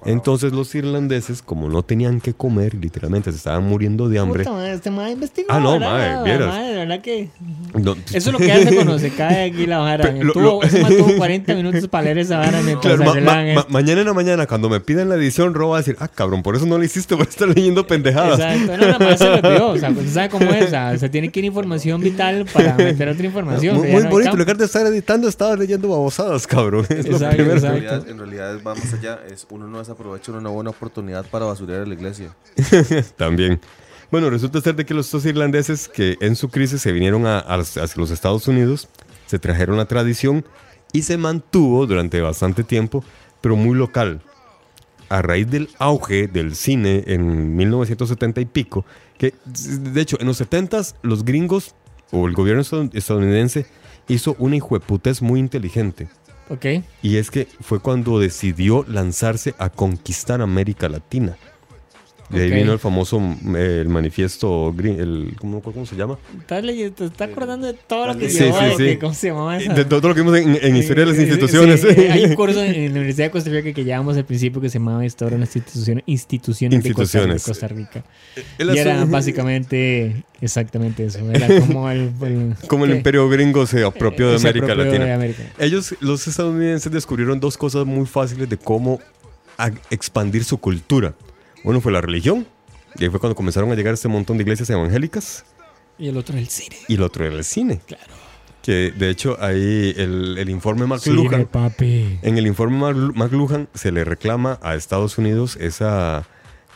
Entonces los irlandeses, como no tenían que comer, literalmente se estaban muriendo de hambre. Puta, madre, este madre investigó. Ah, no, madre, vieras. Madre, verdad que... No, Eso es lo que hace cuando se cae aquí la vara. Lo- Tuvo, lo- tuvo 40 minutos para leer esa vara mientras Claro, ma- ma- ma- mañana en la mañana, cuando me pidan la edición, Ro va a decir, ah, cabrón, por eso no lo hiciste, por estar leyendo pendejadas. Exacto, no, nada más se lo. O sea, usted sabe cómo es. O sea, se tiene que ir información vital para meter otra información. Muy, muy no bonito, en lugar de estar editando, estaba leyendo babosadas, cabrón. Es lo Exacto, primero. En realidad, en realidad va más allá. Es, uno no desaprovecha una buena oportunidad para basurear a la iglesia. También. Bueno, resulta ser de que los dos irlandeses que en su crisis se vinieron a, los- Estados Unidos, se trajeron la tradición y se mantuvo durante bastante tiempo, pero muy local. A raíz del auge del cine en 1970 y pico, que de hecho en los 70s los gringos o el gobierno estad- estadounidense hizo una hijueputez muy inteligente. Y es que fue cuando decidió lanzarse a conquistar América Latina. De ahí vino el famoso el manifiesto, gri- el, ¿cómo, cómo se llama? Estás leyendo, te estás acordando de todo lo que Sí, llevó sí, de sí. que- ¿Cómo se llamaba esa? De todo lo que vimos en, en historia de las instituciones. hay un curso en, en la Universidad de Costa Rica que llevamos al principio que se llamaba Historia de las instituciones, instituciones, de Costa- Instituciones. de Costa Rica. El y era básicamente exactamente eso. Era como el... Como el imperio gringo se apropió de América apropió Latina. de América. Ellos, los estadounidenses, descubrieron dos cosas muy fáciles de cómo a- expandir su cultura. Uno fue la religión, y ahí fue cuando comenzaron a llegar este montón de iglesias evangélicas. Y el otro es el cine. Y el otro era el cine. Claro. Que de hecho ahí el, el informe McLuhan, papi. en el informe McLuhan se le reclama a Estados Unidos esa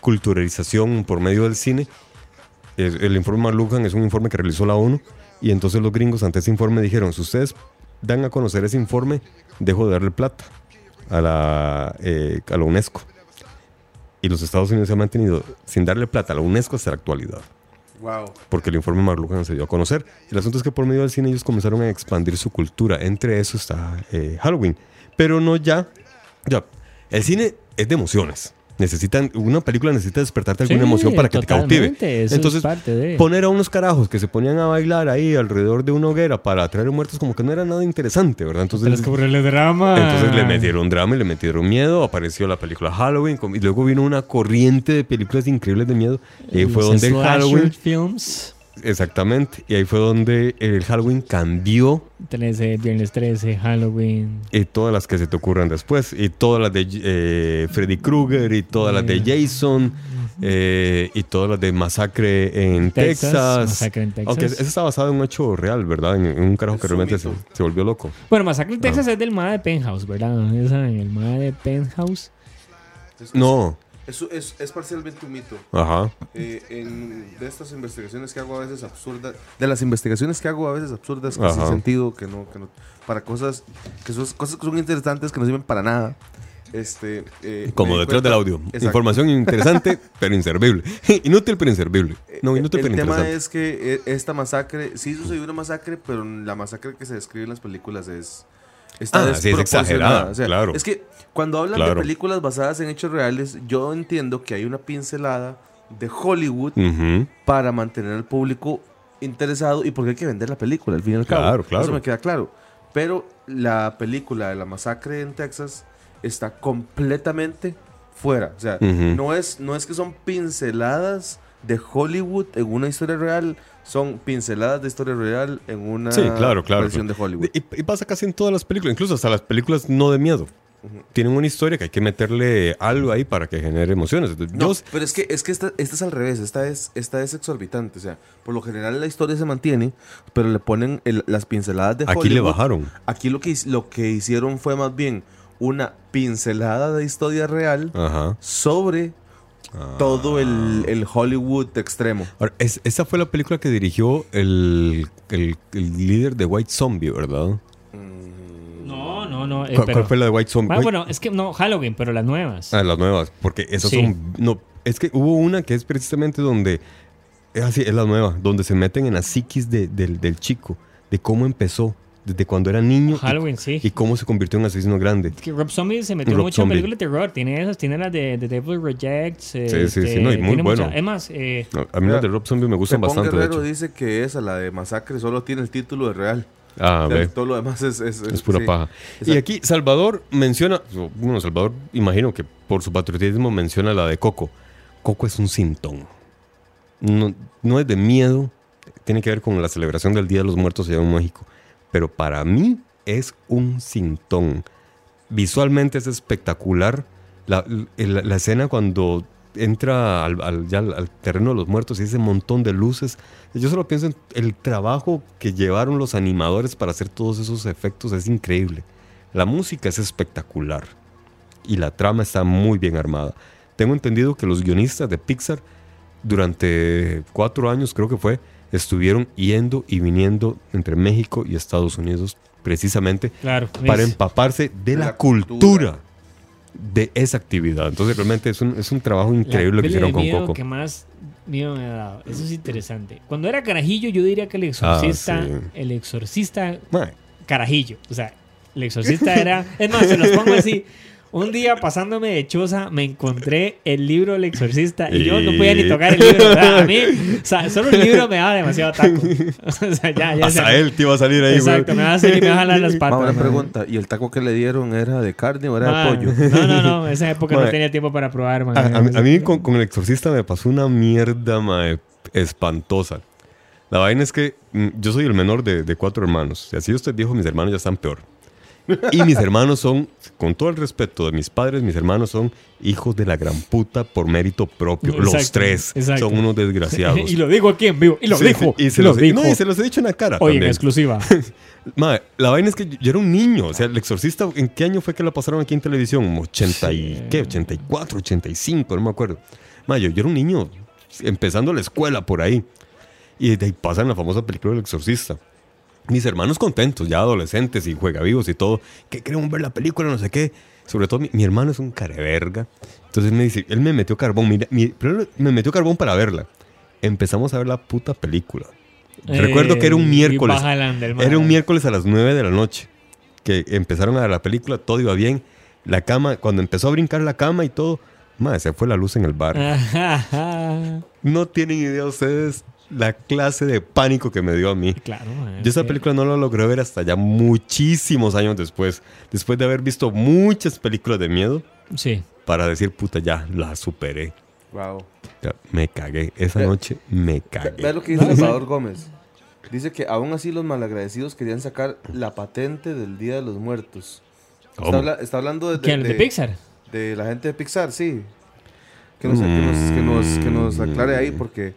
culturalización por medio del cine. El informe McLuhan es un informe que realizó la ONU y entonces los gringos ante ese informe dijeron, si ustedes dan a conocer ese informe, dejo de darle plata a la, eh, a la UNESCO. Y los Estados Unidos se han mantenido sin darle plata a la UNESCO hasta la actualidad Wow. porque el informe McLuhan se dio a conocer. El asunto es que por medio del cine ellos comenzaron a expandir su cultura. Entre eso está eh, Halloween. Pero no ya. Ya. El cine es de emociones. Necesitan, una película necesita despertarte alguna Sí, emoción para que te cautive. Entonces, parte de- poner a unos carajos que se ponían a bailar ahí alrededor de una hoguera para atraer muertos como que no era nada interesante, ¿verdad? Entonces, Tienes que ponerle drama. entonces le metieron drama y le metieron miedo. Apareció la película Halloween y luego vino una corriente de películas increíbles de miedo. Y ahí fue donde Halloween films. Exactamente. Y ahí fue donde el Halloween cambió 13, Viernes 13, Halloween. y todas las que se te ocurran después. Y todas las de eh, Freddy Krueger y todas las de Jason eh, y todas las de Masacre en Texas, Texas. Masacre en Texas. Aunque eso está basado en un hecho real, ¿verdad? En, en un carajo que realmente se, volvió loco. Bueno, Masacre en Ah. Texas es del MAD de Penthouse, ¿verdad? Esa, el MAD de Penthouse. No. Es, es, es parcialmente un mito. Ajá. Eh, en, de estas investigaciones que hago a veces absurdas, de las investigaciones que hago a veces absurdas, que sin sentido, que no, que no, para cosas que son cosas que son interesantes, que no sirven para nada. Este, eh, Como detrás del audio. Exacto. Información interesante, pero inservible. Inútil, pero inservible. No, inútil, el pero tema interesante. es que eh, esta masacre, sí sucedió una masacre, pero la masacre que se describe en las películas es está Ah, sí, es desproporcionada. exagerada, claro. Es que cuando hablan Claro. de películas basadas en hechos reales, yo entiendo que hay una pincelada de Hollywood para mantener al público interesado y porque hay que vender la película, al fin y al cabo. Claro, claro. Eso me queda claro. Pero la película de la masacre en Texas está completamente fuera. O sea, no, es, no es que son pinceladas de Hollywood en una historia real, son pinceladas de historia real en una Sí, claro, claro. versión de Hollywood. Y, y pasa casi en todas las películas, incluso hasta las películas no de miedo. Tienen una historia que hay que meterle algo ahí para que genere emociones. No, yo- pero es que, es que esta, esta es al revés, esta es, esta es exorbitante. O sea, por lo general la historia se mantiene, pero le ponen el- las pinceladas de aquí le Hollywood. bajaron. Aquí lo que, lo que hicieron fue más bien una pincelada de historia real Ajá. sobre todo el, el Hollywood extremo. Ahora, es- esa fue la película que dirigió el, el- el líder de White Zombie, ¿verdad? No, no, no. eh, ¿Cuál, pero- cuál fue la de White Zombie? Ah, White- bueno, es que no, Halloween, pero las nuevas. Ah, las nuevas, porque esas Sí. son... No, es que hubo una que es precisamente donde... Es así, es la nueva, donde se meten en la psiquis de- del, del chico, de cómo empezó, desde cuando era niño y- Halloween, sí. y, cómo se convirtió en asesino grande. Es que Rob Zombie se metió Rob mucho Zombie. en películas de terror. Tiene esas, tiene las de The Devil Rejects. eh, Sí, sí, sí, no, y muy tiene bueno. muchas. Es más, eh, No, a mí las de Rob Zombie me gustan Pepón bastante, de Guerrero hecho. dice que esa, la de masacre, solo tiene el título de real. Ah, Ya, ve. Todo lo demás es... Es, Es pura sí. paja. Y aquí Salvador menciona, bueno, Salvador imagino que por su patriotismo menciona la de Coco. Coco es un sintón. No, no es de miedo, tiene que ver con la celebración del Día de los Muertos allá en México. Pero para mí es un sintón. Visualmente es espectacular. La, escena cuando entra al, ya al terreno de los muertos y ese montón de luces. Yo solo pienso en el trabajo que llevaron los animadores para hacer todos esos efectos. Es increíble. La música es espectacular. Y la trama está muy bien armada. Tengo entendido que los guionistas de Pixar durante cuatro años, creo que fue, estuvieron yendo y viniendo entre México y Estados Unidos precisamente Claro. para empaparse de la, la cultura. cultura. de esa actividad. Entonces realmente es un, es un trabajo La increíble lo que hicieron de con miedo Coco. que más miedo me ha dado. Eso es interesante. Cuando era carajillo, yo diría que el exorcista, Ah, sí. el exorcista Mae, carajillo. O sea, el exorcista era. Es más, se los pongo así. Un día pasándome de choza me encontré el libro del exorcista y yo no podía ni tocar el libro. Sea, a mí, o sea, solo el libro me daba demasiado taco. O sea, ya, ya. hasta él te iba a salir ahí, Exacto, güey. me va a hacer y me va a jalar las patas. Man. pregunta. ¿Y el taco que le dieron era de carne o era Ma, de pollo? No, no, no. En esa época no Mae. tenía tiempo para probar, man. A, a mí- a mí con, con el exorcista me pasó una mierda mae, espantosa. La vaina es que mm, yo soy el menor de, de cuatro hermanos. Y así estoy viejo, mis hermanos ya están peor. Y mis hermanos son, con todo el respeto de mis padres, mis hermanos son hijos de la gran puta por mérito propio. los tres exacto. son unos desgraciados. y lo digo aquí en vivo. Y lo Sí, dijo. sí, y se lo los, dijo. no, y se los he dicho en la cara. Oye, en exclusiva. La vaina es que yo, era un niño. O sea, el exorcista, ¿en qué año fue que la pasaron aquí en televisión? 80 y, ¿qué? 84, 85, no me acuerdo. Yo, yo era un niño empezando la escuela por ahí. Y de ahí pasan la famosa película del exorcista. Mis hermanos contentos, ya adolescentes y juegavivos y todo, que queremos ver la película, no sé qué. Sobre todo mi, mi hermano es un careverga. Entonces me dice, él me metió carbón, mira, mi- me metió carbón para verla. Empezamos a ver la puta película. Recuerdo que era un Eh, miércoles. Era un miércoles a las 9 de la noche que empezaron a ver la película, todo iba bien. La cama, cuando empezó a brincar la cama y todo, madre, se fue la luz en el bar. No tienen idea ustedes la clase de pánico que me dio a mí. Claro, man, Yo esa película no la logré ver hasta ya muchísimos años después. Después de haber visto muchas películas de miedo, Sí. para decir, puta, ya la superé. Wow. Ya, me cagué. Esa Ve- noche me Ve cagué. lo que dice Salvador Gómez. Dice que aún así los malagradecidos querían sacar la patente del Día de los Muertos. Está, está hablando de, de, ¿Quién? ¿De, de- Pixar? de la gente de Pixar, sí. Que nos, que nos, que nos, que nos aclare ahí porque...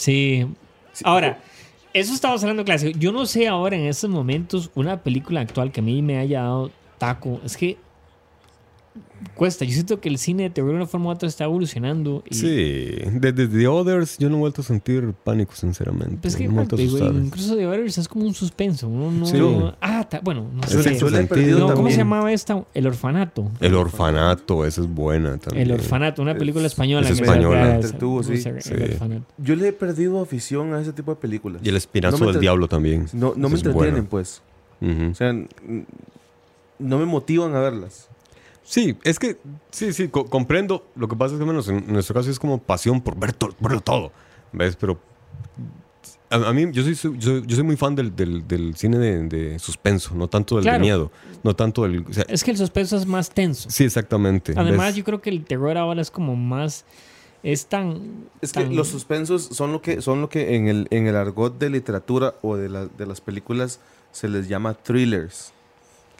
Sí. Ahora, eso estamos hablando clásico. Yo no sé ahora en estos momentos una película actual que a mí me haya dado taco. Es que cuesta. Yo siento que el cine de terror de una forma u otra está evolucionando. Y, Sí, desde The Others yo no he vuelto a sentir pánico, sinceramente. Pues es que no incluso de Others es como un suspenso. Uno no. Sí. Ah, ta- bueno, no sé. No, ¿Cómo se llamaba esta? El orfanato. El orfanato, esa es buena también. El orfanato, una película Es- española. es que española. Entretuvo, sí. El. Yo le he perdido afición a ese tipo de películas. Y el espinazo del entre- diablo también. No, no me entretienen, buena. pues. O sea, no me motivan a verlas. Sí, es que, sí, sí, co- comprendo. Lo que pasa es que menos en nuestro caso es como pasión por ver to- verlo todo. ¿Ves? Pero a, a mí, yo soy, soy- yo, yo soy muy fan del, del- del cine de, de suspenso, no tanto del de miedo. No tanto del. o sea, Es que el suspenso es más tenso. sí, exactamente. Además, ¿ves? yo creo que el terror ahora es como más. Es tan. Es que tan- los suspensos son lo que, son lo que en, el, en el argot de literatura o de, la- de las películas se les llama thrillers.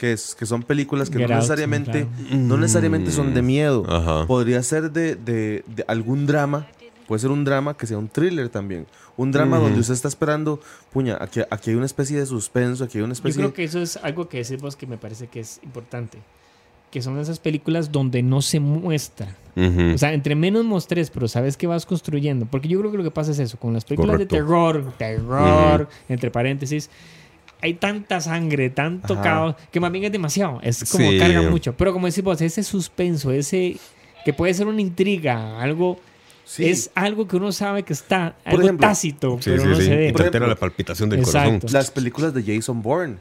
Que, es, que son películas que Get no Out, necesariamente, claro. no necesariamente son de miedo. Ajá. Podría ser de, de- de algún drama. Puede ser un drama que sea un thriller también. Un drama donde usted está esperando, puña, aquí, aquí hay una especie de suspenso, aquí hay una Yo especie creo que eso es algo que decimos que me parece que es importante. Que son esas películas donde no se muestra. Ujú. O sea, entre menos mostres, pero sabes que vas construyendo. Porque yo creo que lo que pasa es eso. Con las películas Correcto. de terror, terror, entre paréntesis, hay tanta sangre, tanto Ajá. caos, que más bien es demasiado. Es como Sí. carga mucho. Pero como decimos, ese suspenso, ese que puede ser una intriga, algo. Sí. Es algo que uno sabe que está, Por algo ejemplo, tácito, Sí, pero sí, no sí. se ve. Por ejemplo, la palpitación del Exacto. corazón. Las películas de Jason Bourne.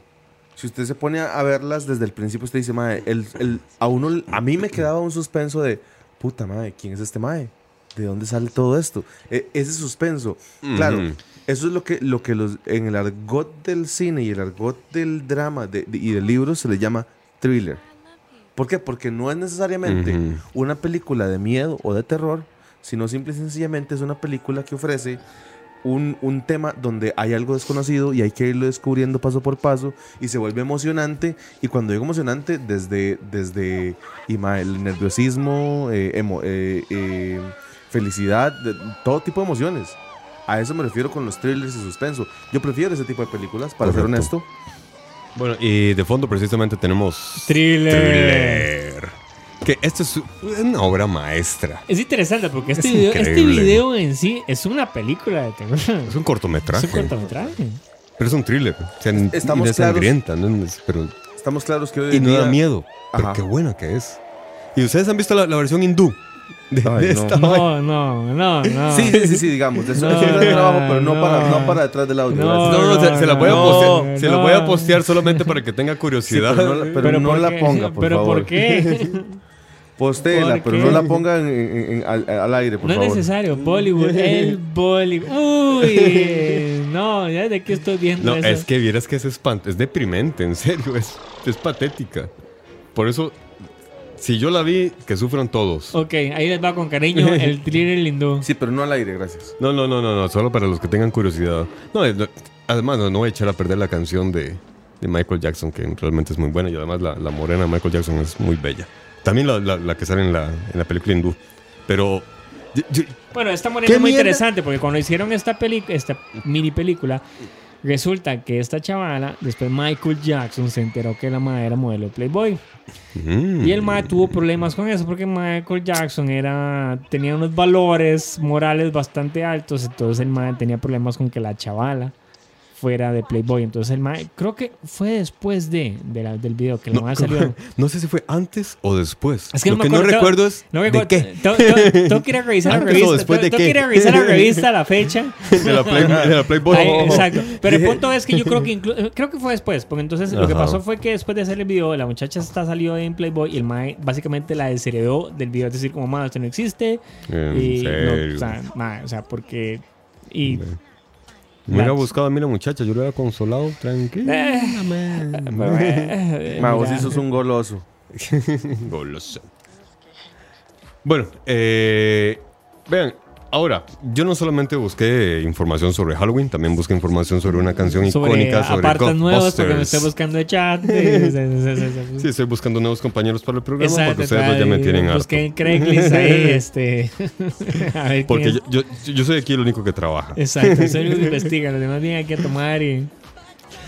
Si usted se pone a verlas desde el principio, usted dice, mae, el, el- a uno, a mí me quedaba un suspenso de, puta madre, ¿quién es este mae? ¿de dónde sale todo esto? E- ese suspenso. Claro. Eso es lo que, lo que los, en el argot del cine y el argot del drama de- de- y del libro se le llama thriller. ¿Por qué? Porque no es necesariamente una película de miedo o de terror, sino simple y sencillamente es una película que ofrece un, un tema donde hay algo desconocido y hay que irlo descubriendo paso por paso y se vuelve emocionante. Y cuando digo emocionante, desde, desde y ma, el nerviosismo, eh, emo- eh, eh, felicidad, de- todo tipo de emociones. A eso me refiero con los thrillers y suspenso. Yo prefiero ese tipo de películas, para ser Correcto. honesto. Bueno, y de fondo precisamente tenemos Thriller. Thriller. Que esto es una obra maestra. Es interesante porque este Es video, este video en sí es una película de terror. Es un cortometraje. Es un cortometraje. Pero es un thriller. O sea, Estamos y es claros. sangrienta, ¿no? Es- pero, Estamos claros que hoy y no da día- miedo. Pero Ajá. qué buena que es. ¿Y ustedes han visto la, la versión hindú? De, Ay, de no. esta? No, no, no, no. Sí, sí, sí, sí, digamos. Eso, No, es de trabajo, pero no, no. para, no para detrás del audio. No. No, no, se, se la voy a no, postear, se la no. voy a postear solamente para que tenga Sí, curiosidad. pero no, la- pero no ¿por la qué? ponga, por ¿Pero favor. por qué? Postéela, ¿Por pero qué? no la ponga en- en- en- al, al aire, por no es favor. necesario. Bollywood, el Bollywood. Uy, no, ya de aquí estoy viendo No, eso. es que vieras que es espanto, es deprimente, en serio, es, es patética. Por eso, si yo la vi, que sufran todos. Ok, ahí les va con cariño el thriller hindú. Sí, pero no al aire, gracias. No, no, no, no, no, solo para los que tengan curiosidad. No, además, no, no voy a echar a perder la canción de, de Michael Jackson, que realmente es muy buena, y además la, la morena de Michael Jackson es muy bella. También la, la- la que sale en la, en la película hindú. Pero, yo- yo- Bueno, esta morena ¿Qué es muy mierda? interesante porque cuando hicieron esta, peli esta mini película, resulta que esta chavala, después Michael Jackson se enteró que la madre era modelo de Playboy. mm, Y el mae tuvo problemas con eso porque Michael Jackson era tenía unos valores morales bastante altos, entonces el mae tenía problemas con que la chavala fuera de Playboy. Entonces el mae, creo que fue después de, de la- del video que el no, mae salió. no sé si fue antes o después. Es que Lo no que no recuerdo es no me de qué. Tengo, que ir a revisar la revista. después de qué. revisar la revista, la fecha. De la, Play- de la Playboy. Exacto. Pero el punto es que yo creo que creo que fue después, porque entonces lo que pasó fue que después de hacer el video, la muchacha está salió en Playboy y el mae básicamente la desheredó del video, es decir, como mae, esto no existe y no, o sea, mae, o sea, porque y Me hubiera buscado a mí la muchacha, yo lo hubiera consolado, tranquilo. Eh, Ma, vos sos un goloso. Goloso. Bueno, eh, vean, ahora, yo no solamente busqué información sobre Halloween, también busqué información sobre una canción sobre icónica sobre apartas nuevos porque me estoy buscando de chat. Sí, estoy buscando nuevos compañeros para el programa Exacto, porque ustedes ya me tienen harto. Busqué en Craigslist ahí, este. a ver Porque yo, yo, yo soy aquí el único que trabaja. Exacto, soy el que investiga. Los demás vienen aquí a tomar y.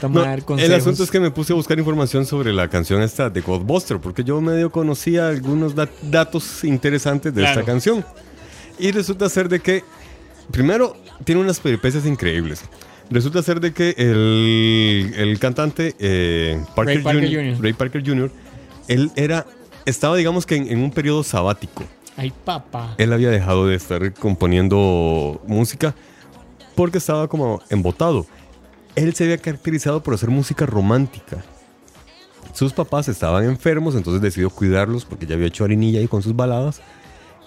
No, Tomar el asunto es que me puse a buscar información sobre la canción esta de Ghostbuster, porque yo medio conocía algunos dat- datos interesantes de Claro. esta canción. Y resulta ser de que, primero, tiene unas peripecias increíbles. Resulta ser de que el, el cantante eh, Parker, Ray Parker Jr., Jr.. Ray Parker Jr., él era, estaba digamos que en, en un periodo sabático. Ay, papá. Él había dejado de estar componiendo música porque estaba como embotado. Él se había caracterizado por hacer música romántica. Sus papás estaban enfermos, entonces decidió cuidarlos porque ya había hecho harinilla ahí con sus baladas.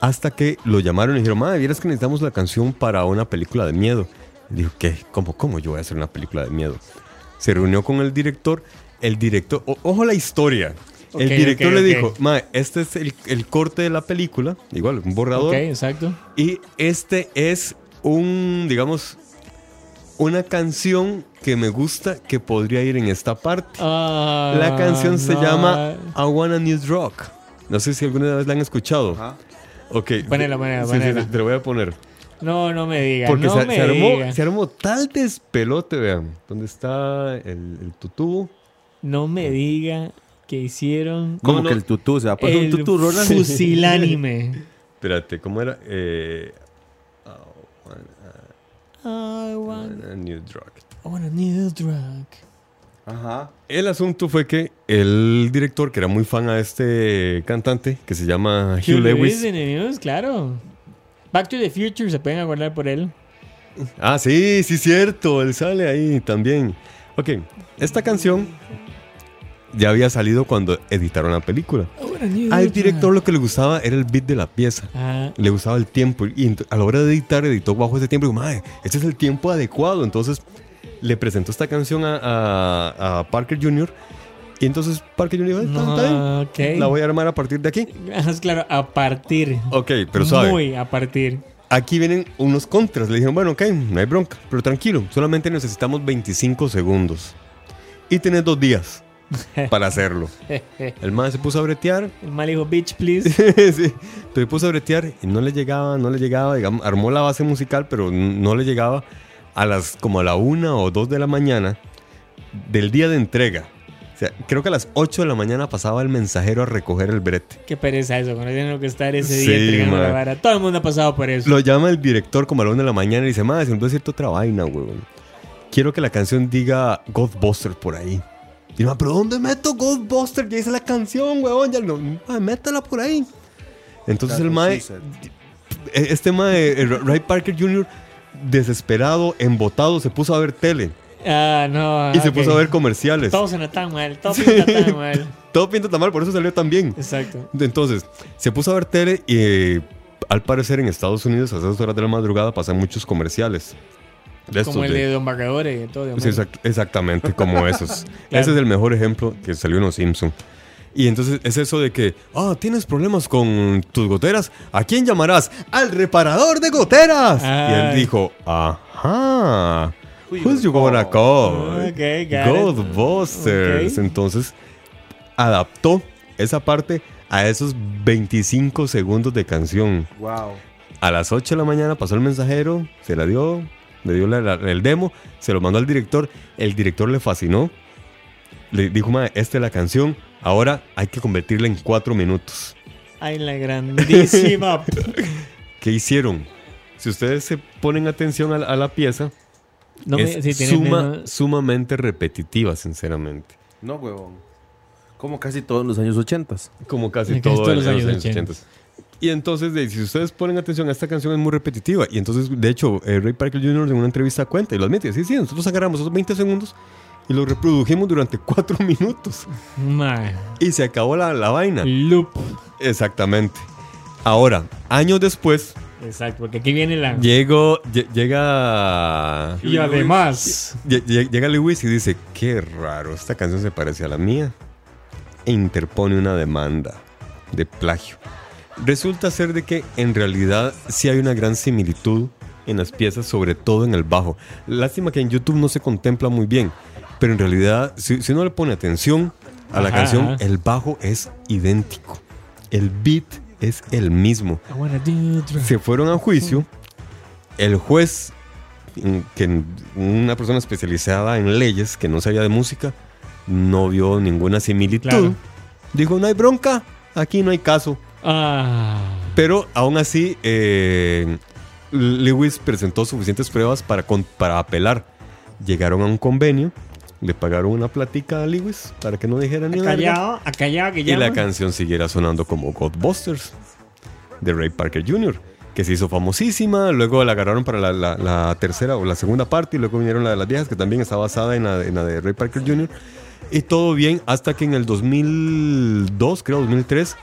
Hasta que lo llamaron y dijeron, madre, vieras que necesitamos la canción para una película de miedo. Y dijo, ¿qué? ¿Cómo, ¿Cómo yo voy a hacer una película de miedo? Se reunió con el director. El director, o- ojo la historia. el director le dijo, madre, este es el, el corte de la película, igual, un borrador. Ok, exacto. Y este es un, digamos, una canción que me gusta que podría ir en esta parte. Ah, La canción se llama I Wanna New Rock. No sé si alguna vez la han escuchado. Ajá. Ok. Ponela, ponela, Sí, sí, ponela. sí, te lo voy a poner. No, no me digas. Porque no se, me se armó, digas. se armó tal despelote, vean. ¿Dónde está el, el tutú? No me diga que hicieron Como No, que el tutú, se va a poner un el tutú, Ronald. fusilánime. Espérate, ¿cómo era? Eh, I I want, want a new drug. I want a new drug. Ajá. El asunto fue que el director, que era muy fan a este cantante, que se llama Hugh, Lewis. en the News, claro. Back to the Future, se pueden acordar por él. Ah, sí, sí, cierto. Él sale ahí también. Ok, esta canción ya había salido cuando editaron la película. Al director lo que le gustaba era el beat de la pieza. Ah, Le gustaba el tiempo. Y a la hora de editar, editó bajo ese tiempo. Y dijo, madre, este es el tiempo adecuado. Entonces le presentó esta canción a, a- a Parker Jr. Y entonces Parker Jr. dijo, "Ah, está- está bien. no, ok. La voy a armar a partir de aquí. Ah, claro, a partir. Ok, pero suave. Muy a partir. Aquí vienen unos contras. Le dijeron, bueno, ok, no hay bronca, pero tranquilo, solamente necesitamos 25 segundos. Y tenés dos días para hacerlo. El man se puso a bretear. El mal dijo, bitch, please. sí, se puso a bretear y no le llegaba, no le llegaba. Digamos, armó la base musical, pero no le llegaba a las como a la una o dos de la mañana del día de entrega. O sea, creo que a las 8 de la mañana pasaba el mensajero a recoger el brete. Qué pereza eso, cuando tienen que estar ese Sí, día entregando la vara. Todo el mundo ha pasado por eso. Lo llama el director como a la una de la mañana y dice, madre, se me decirte otra vaina, huevón. Quiero que la canción diga Ghostbusters por ahí. Y man, pero ¿dónde meto Ghostbusters? Ya hice la canción, huevón. Ya no, métala por ahí. Entonces el mae, eh, este mae, eh, Ray Parker Jr., desesperado, embotado, se puso a ver tele. Ah, no. Y se puso a ver comerciales. Todo suena tan mal, todo pinta tan mal. Todo pinta tan mal, por eso salió tan bien. Exacto. Entonces, se puso a ver tele y eh, al parecer en Estados Unidos a esas horas de la madrugada pasan muchos comerciales. De Como el de- de Don Bargadores y todo. Sí, exact- exactamente, como esos. Ese es el mejor ejemplo que salió en Los Simpson. Y entonces es eso de que, ah, tienes problemas con tus goteras. ¿A quién llamarás? Al reparador de goteras. Y él dijo, ajá. Who's you gonna call? Ok, got it. Ghostbusters. Entonces adaptó esa parte a esos 25 segundos de canción. Wow. A las 8 de la mañana pasó el mensajero, se la dio, le dio la- la- el demo, se lo mandó al director. El director le fascinó. Le dijo, "Mae, esta es la canción. Ahora hay que convertirla en 4 minutos. Ay, la grandísima. ¿Qué hicieron? Si ustedes se ponen atención a la, a la pieza, No me, es sí, tiene suma- menos- sumamente repetitiva, sinceramente. No, huevón. Como casi todos los años 80. Como casi Casi todo todos en los años años 80. Y entonces, si ustedes ponen atención, esta canción es muy repetitiva. Y entonces, de hecho, eh, Ray Parker Jr. en una entrevista cuenta y lo admite. Sí, sí, nosotros agarramos esos 20 segundos y los reprodujimos durante 4 minutos. Man. Y se acabó la, la vaina. Loop. Exactamente. Ahora, años después, Exacto, porque aquí viene la. llego, lle- llega... Y además. lle- lle- Llega Lewis y dice, qué raro, esta canción se parece a la mía. E interpone una demanda de plagio. Resulta ser de que en realidad sí hay una gran similitud en las piezas, sobre todo en el bajo. Lástima que en YouTube no se contempla muy bien, pero en realidad si, si uno le pone atención a la Ajá, canción, ajá. el bajo es idéntico. El beat es el mismo. Se fueron a juicio. El juez, que una persona especializada en leyes, que no sabía de música, no vio ninguna similitud. Claro. Dijo, no hay bronca, aquí no hay caso. Ah. Pero aún así, eh, Lewis presentó suficientes pruebas para, con- para apelar. Llegaron a un convenio, le pagaron una platica a Lewis para que no dijera ni verga. Callado, acallado que Y la canción siguiera sonando como Ghostbusters de Ray Parker Jr., que se hizo famosísima. Luego la agarraron para la, la- la tercera o la segunda parte, y luego vinieron la de las viejas, que también está basada en la, en la de Ray Parker Jr. Y todo bien hasta que en el 2002, creo 2003,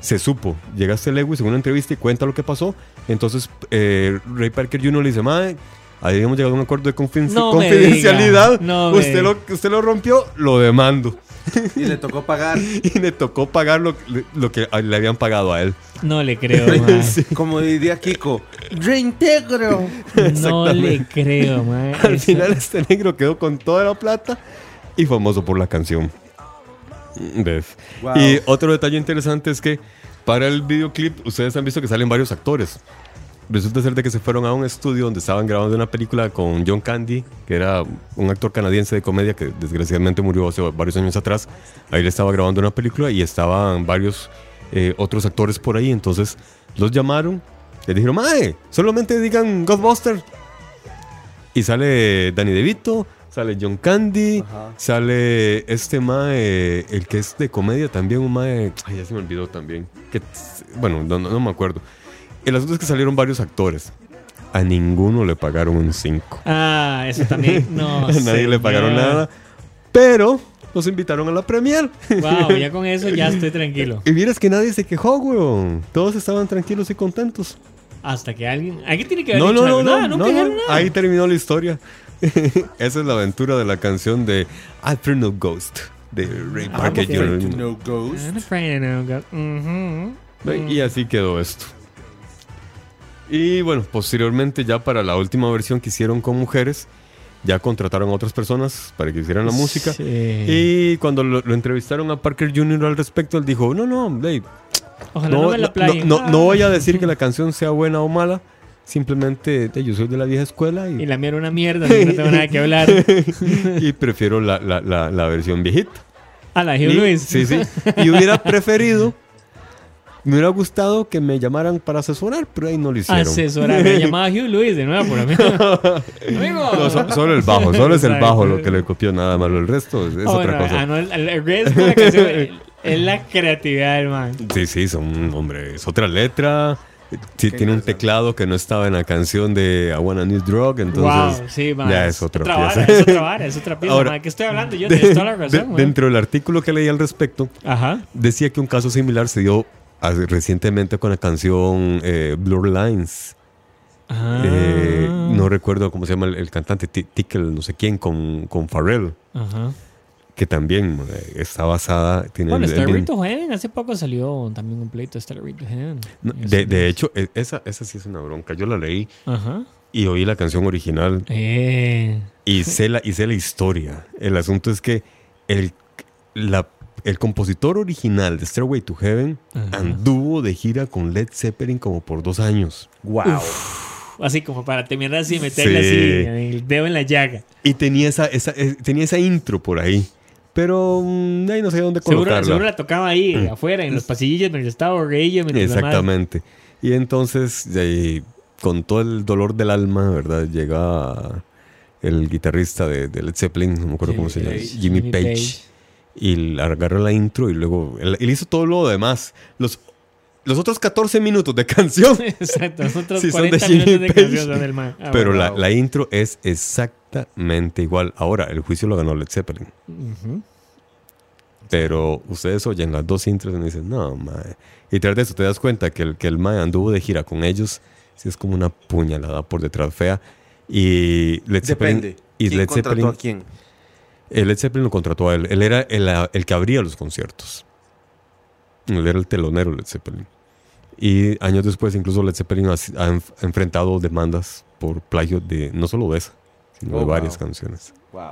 se supo. Llegaste Lewis en una entrevista y cuenta lo que pasó. Entonces eh, Ray Parker Jr. le dice, madre. Habíamos llegado a un acuerdo de No me confidencialidad. no usted, lo, usted lo rompió, lo demando. Y le tocó pagar. Y le tocó pagar lo, lo que le habían pagado a él. No le creo, man. Como diría Kiko. Reintegro. No le creo, man. Al Eso- final este negro quedó con toda la plata y famoso por la canción. ¿Ves? Wow. Y otro detalle interesante es que para el videoclip ustedes han visto que salen varios actores. Resulta ser de que se fueron a un estudio donde estaban grabando una película con John Candy, que era un actor canadiense de comedia que desgraciadamente murió hace varios años atrás. Ahí le estaba grabando una película y estaban varios eh, otros actores por ahí. Entonces los llamaron, les dijeron, Mae, solamente digan Ghostbusters. Y sale Danny DeVito, sale John Candy, Ajá. sale este mae, el que es de comedia también, un mae, ay, ya se me olvidó también. Que, bueno, no, no- no me acuerdo. El asunto es que salieron varios actores. A ninguno le pagaron un 5. Ah, eso también. No. A nadie le pagaron nada. Pero nos invitaron a la premier. Wow, ya con eso ya estoy tranquilo. Y vieras que nadie se quejó, weón. Todos estaban tranquilos y contentos. Hasta que alguien. Alguien tiene que haber No, dicho no, no, algo. no, Nada, no, no. nada. Ahí terminó la historia. Esa es la aventura de la canción de Alfred No Ghost de Ray Ah, Parker. Jr. No ghost. Mhm. Ve, Y así quedó esto. Y bueno, posteriormente ya para la última versión que hicieron con mujeres, ya contrataron a otras personas para que hicieran la música. Sí. Y cuando lo, lo entrevistaron a Parker Jr. al respecto, él dijo, no, no, hey, Ojalá no, no, me la no, no- no voy a decir que la canción sea buena o mala, simplemente yo soy de la vieja escuela y, Y la mía era una mierda, no tengo nada que hablar. y prefiero la, la- la- la versión viejita. A la Hugh Lewis. Sí, sí. Y hubiera preferido, me hubiera gustado que me llamaran para asesorar, pero ahí no lo hicieron. Asesora. Me llamaba Hugh Lewis de nuevo por amigo. Amigo. No, so- solo el bajo, solo es el bajo lo que le copió nada malo. El resto es, es Ah, otra bueno, cosa. ah, no, el, el resto de la canción es la creatividad del man. Sí, sí, son, hombre, es otra letra. Sí, tiene un teclado que no estaba en la canción de I Wanna Need Drug, entonces wow, sí, man. ya es otra, pieza. es otra vara, es otra pieza. Ahora, man. ¿Qué estoy hablando yo? De- toda la de- razón, man. dentro del artículo que leí al respecto, Ajá. decía que un caso similar se dio recientemente con la canción eh, Blur Lines. Ah. Eh, no recuerdo cómo se llama el, el cantante, Ti- Tickle, no sé quién, con, con Pharrell, Ajá. que también eh, está basada. Tiene Bueno, el- el Starry mismo- to Heaven, hace poco salió también un pleito de Starry to Heaven. No, De, de hecho, e- esa, esa sí es una bronca. Yo la leí Ajá. y oí la canción original Eh. y sé la, y sé la historia. El asunto es que el, la- el compositor original de Stairway to Heaven Ajá. anduvo de gira con Led Zeppelin como por dos años. Wow. Así como para terminar así, meterle Sí. así el dedo en la llaga. Y tenía esa, esa, eh, tenía esa intro por ahí. Pero mm, ahí no sé dónde Seguro, colocarla. seguro la tocaba ahí, afuera, en los pasillos, mientras estaba madre- Exactamente. Y entonces, eh, con todo el dolor del alma, ¿verdad? Llega el guitarrista de, de Led Zeppelin, no me acuerdo cómo se llama, Page. Jimmy, Jimmy Page. Page. Y le agarra la intro y luego él, él hizo todo lo demás. Los, los otros 14 minutos de canción. Exacto, nosotros Sí, son de 40 Jimmy minutos de Page. canción del man. Ah, pero bueno. la, la intro es exactamente igual. Ahora, el juicio lo ganó Led Zeppelin. Ujú. Pero ustedes oyen las dos intros y dicen, no, mae. Y tras de eso te das cuenta que el, que el mae anduvo de gira con ellos, sí es como una puñalada por detrás fea. Y Led Zeppelin. Depende. Y ¿Quién Led Zeppelin, a quién? El Led Zeppelin lo contrató a él. Él era el, el que abría los conciertos. Él era el telonero Led Zeppelin. Y años después, incluso Led Zeppelin ha, ha enf- ha enfrentado demandas por plagio de no solo de esa, sino de Oh, varias wow. canciones. Wow.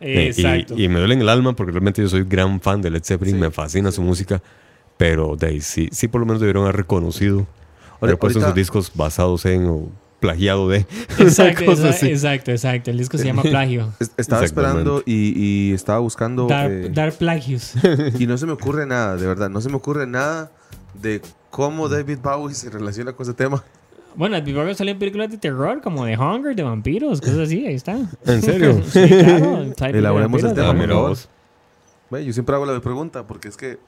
Eh, Exacto. Y, y me duele en el alma porque realmente yo soy gran fan de Led Zeppelin, me fascina su música, pero de ahí sí, sí por lo menos debieron haber reconocido, haber puesto sus discos basados en o plagiado de. Exacto, una cosa exa- así. exacto, exacto. El disco se llama Plagio. Es- Estaba esperando y, y estaba buscando. Dar, eh, dar plagios. y no se me ocurre nada, de verdad. No se me ocurre nada de cómo David Bowie se relaciona con ese tema. Bueno, el Big salió en películas de terror como de Hunger, de vampiros, cosas así, ahí está. ¿En serio? Sí, claro. Elaboremos el tema, por favor. Ve, Yo siempre hago la pregunta porque es que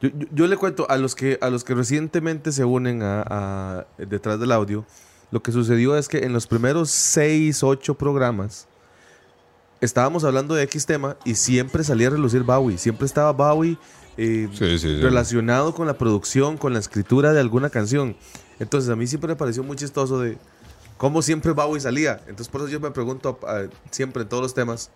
yo, yo- yo le cuento a los que a los que recientemente se unen a, a- detrás del audio. Lo que sucedió es que en los primeros 6, 8 programas estábamos hablando de X tema y siempre salía a relucir Bowie. Siempre estaba Bowie eh, Sí, sí, sí. relacionado con la producción, con la escritura de alguna canción. Entonces a mí siempre me pareció muy chistoso de cómo siempre Bowie salía. Entonces por eso yo me pregunto ah, siempre en todos los temas.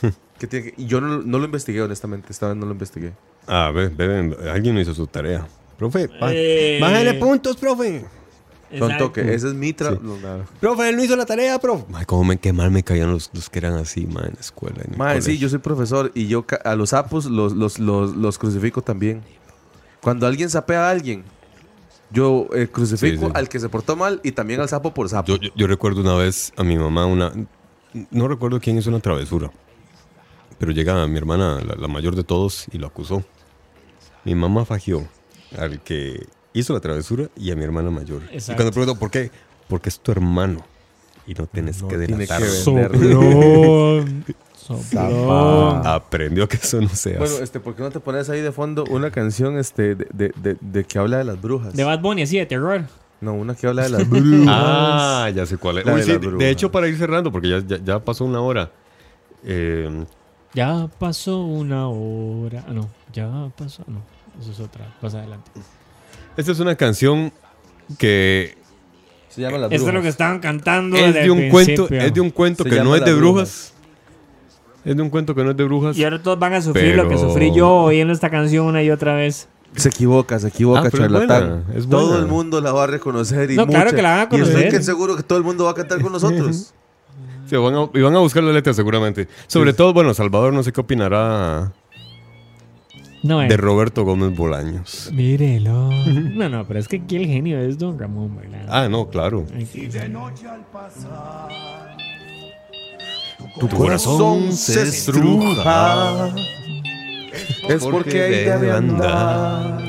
¿qué tiene que- y yo no, no lo investigué honestamente, esta vez no lo investigué. Ah, ve, ve, alguien hizo su tarea. Profe, Eh. bájale puntos, profe. Son Exacto. toque, ese es mi tra- Sí. no. Profe, él no hizo la tarea, profe. Ay, cómo me, qué mal me caían los, los que eran así, man, en la escuela. En Mae, sí, yo soy profesor y yo a los sapos los, los, los, los crucifico también. Cuando alguien sapea a alguien, yo eh, crucifico Sí, sí. al que se portó mal y también al sapo por sapo. Yo, yo- yo recuerdo una vez a mi mamá una... No recuerdo quién hizo una travesura. Pero llega mi hermana, la, la mayor de todos, y lo acusó. Mi mamá fagió al que hizo la travesura y a mi hermana mayor. Y cuando pregunto, ¿por qué? Porque es tu hermano. Y no tienes No que ver. Soplón. Soplón. Aprendió que eso no se hace. Bueno, este, ¿por qué no te pones ahí de fondo una canción este, de, de, de- de que habla de las brujas? De Bad Bunny, así de terror. No, una que habla de las brujas. Ah, ya sé cuál es. La Uy, de sí, las de- hecho, para ir cerrando, porque ya, ya, ya pasó una hora. eh, Ya pasó una hora. Ah, no. Ya pasó. No. Eso es otra. Más adelante. Esta es una canción que Se llama Las Esto es lo que Brujas. estaban cantando. es desde de el un cuento, es de un cuento Se que no es de brujas. Es de un cuento que no es de brujas. Y ahora todos van a sufrir lo que sufrí yo oyendo esta canción una y otra vez. Se equivoca, se equivoca, Ah, es charlatán. buena, es Todo el mundo la va a reconocer y No, claro que la van a Y estoy conocer. que seguro que todo el mundo va a cantar con nosotros. Sí, van a, y van a buscar la letra seguramente. Sobre todo, bueno, Salvador no sé qué opinará No, eh. de Roberto Gómez Bolaños. Mírelo. No, no, pero es que aquí el genio es Don Ramón, ¿verdad? Ah, no, claro. Aquí- Tu corazón se estruja. Es porque ahí debe andar.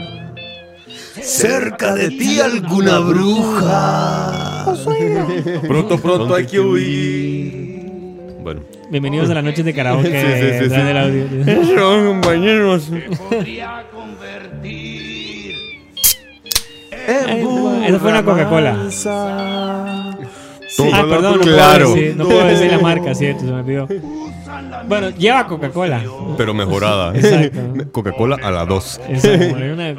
Cerca de ti alguna bruja. Pronto, pronto hay que huir. Bueno. Bienvenidos a la noche de karaoke. Sí, sí, sí, detrás sí. del audio. Eso, compañeros. Esa fue una Coca-Cola. Sí, ah, perdón, no, claro. puedo decir, no puedo decir la marca, cierto, se me olvidó. Bueno, lleva Coca-Cola. Pero mejorada. Exacto. Coca-Cola a la 2. Es una,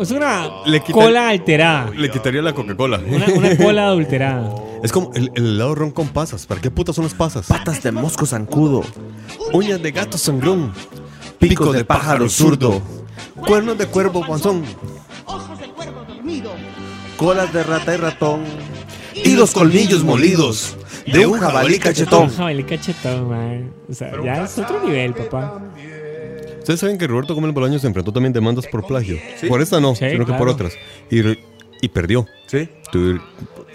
es una Le quita- cola alterada. Le quitaría la Coca-Cola. Una, una cola adulterada. Es como el, el helado ron con pasas. ¿Para qué putas son las pasas? Patas de mosco zancudo. Uñas de gato sangrón. Pico de pájaro zurdo. Cuernos de cuervo panzón. ojos de cuervo dormido, Colas de rata y ratón. Y los colmillos molidos. De un jabalí cachetón. Jabalí cachetón, man. O sea, ya es otro nivel, papá. Ustedes saben que Roberto Gómez Bolaños se enfrentó también demandas por plagio. Por esta no, Sí, sino que por otras. Y, y perdió. Sí. Tu-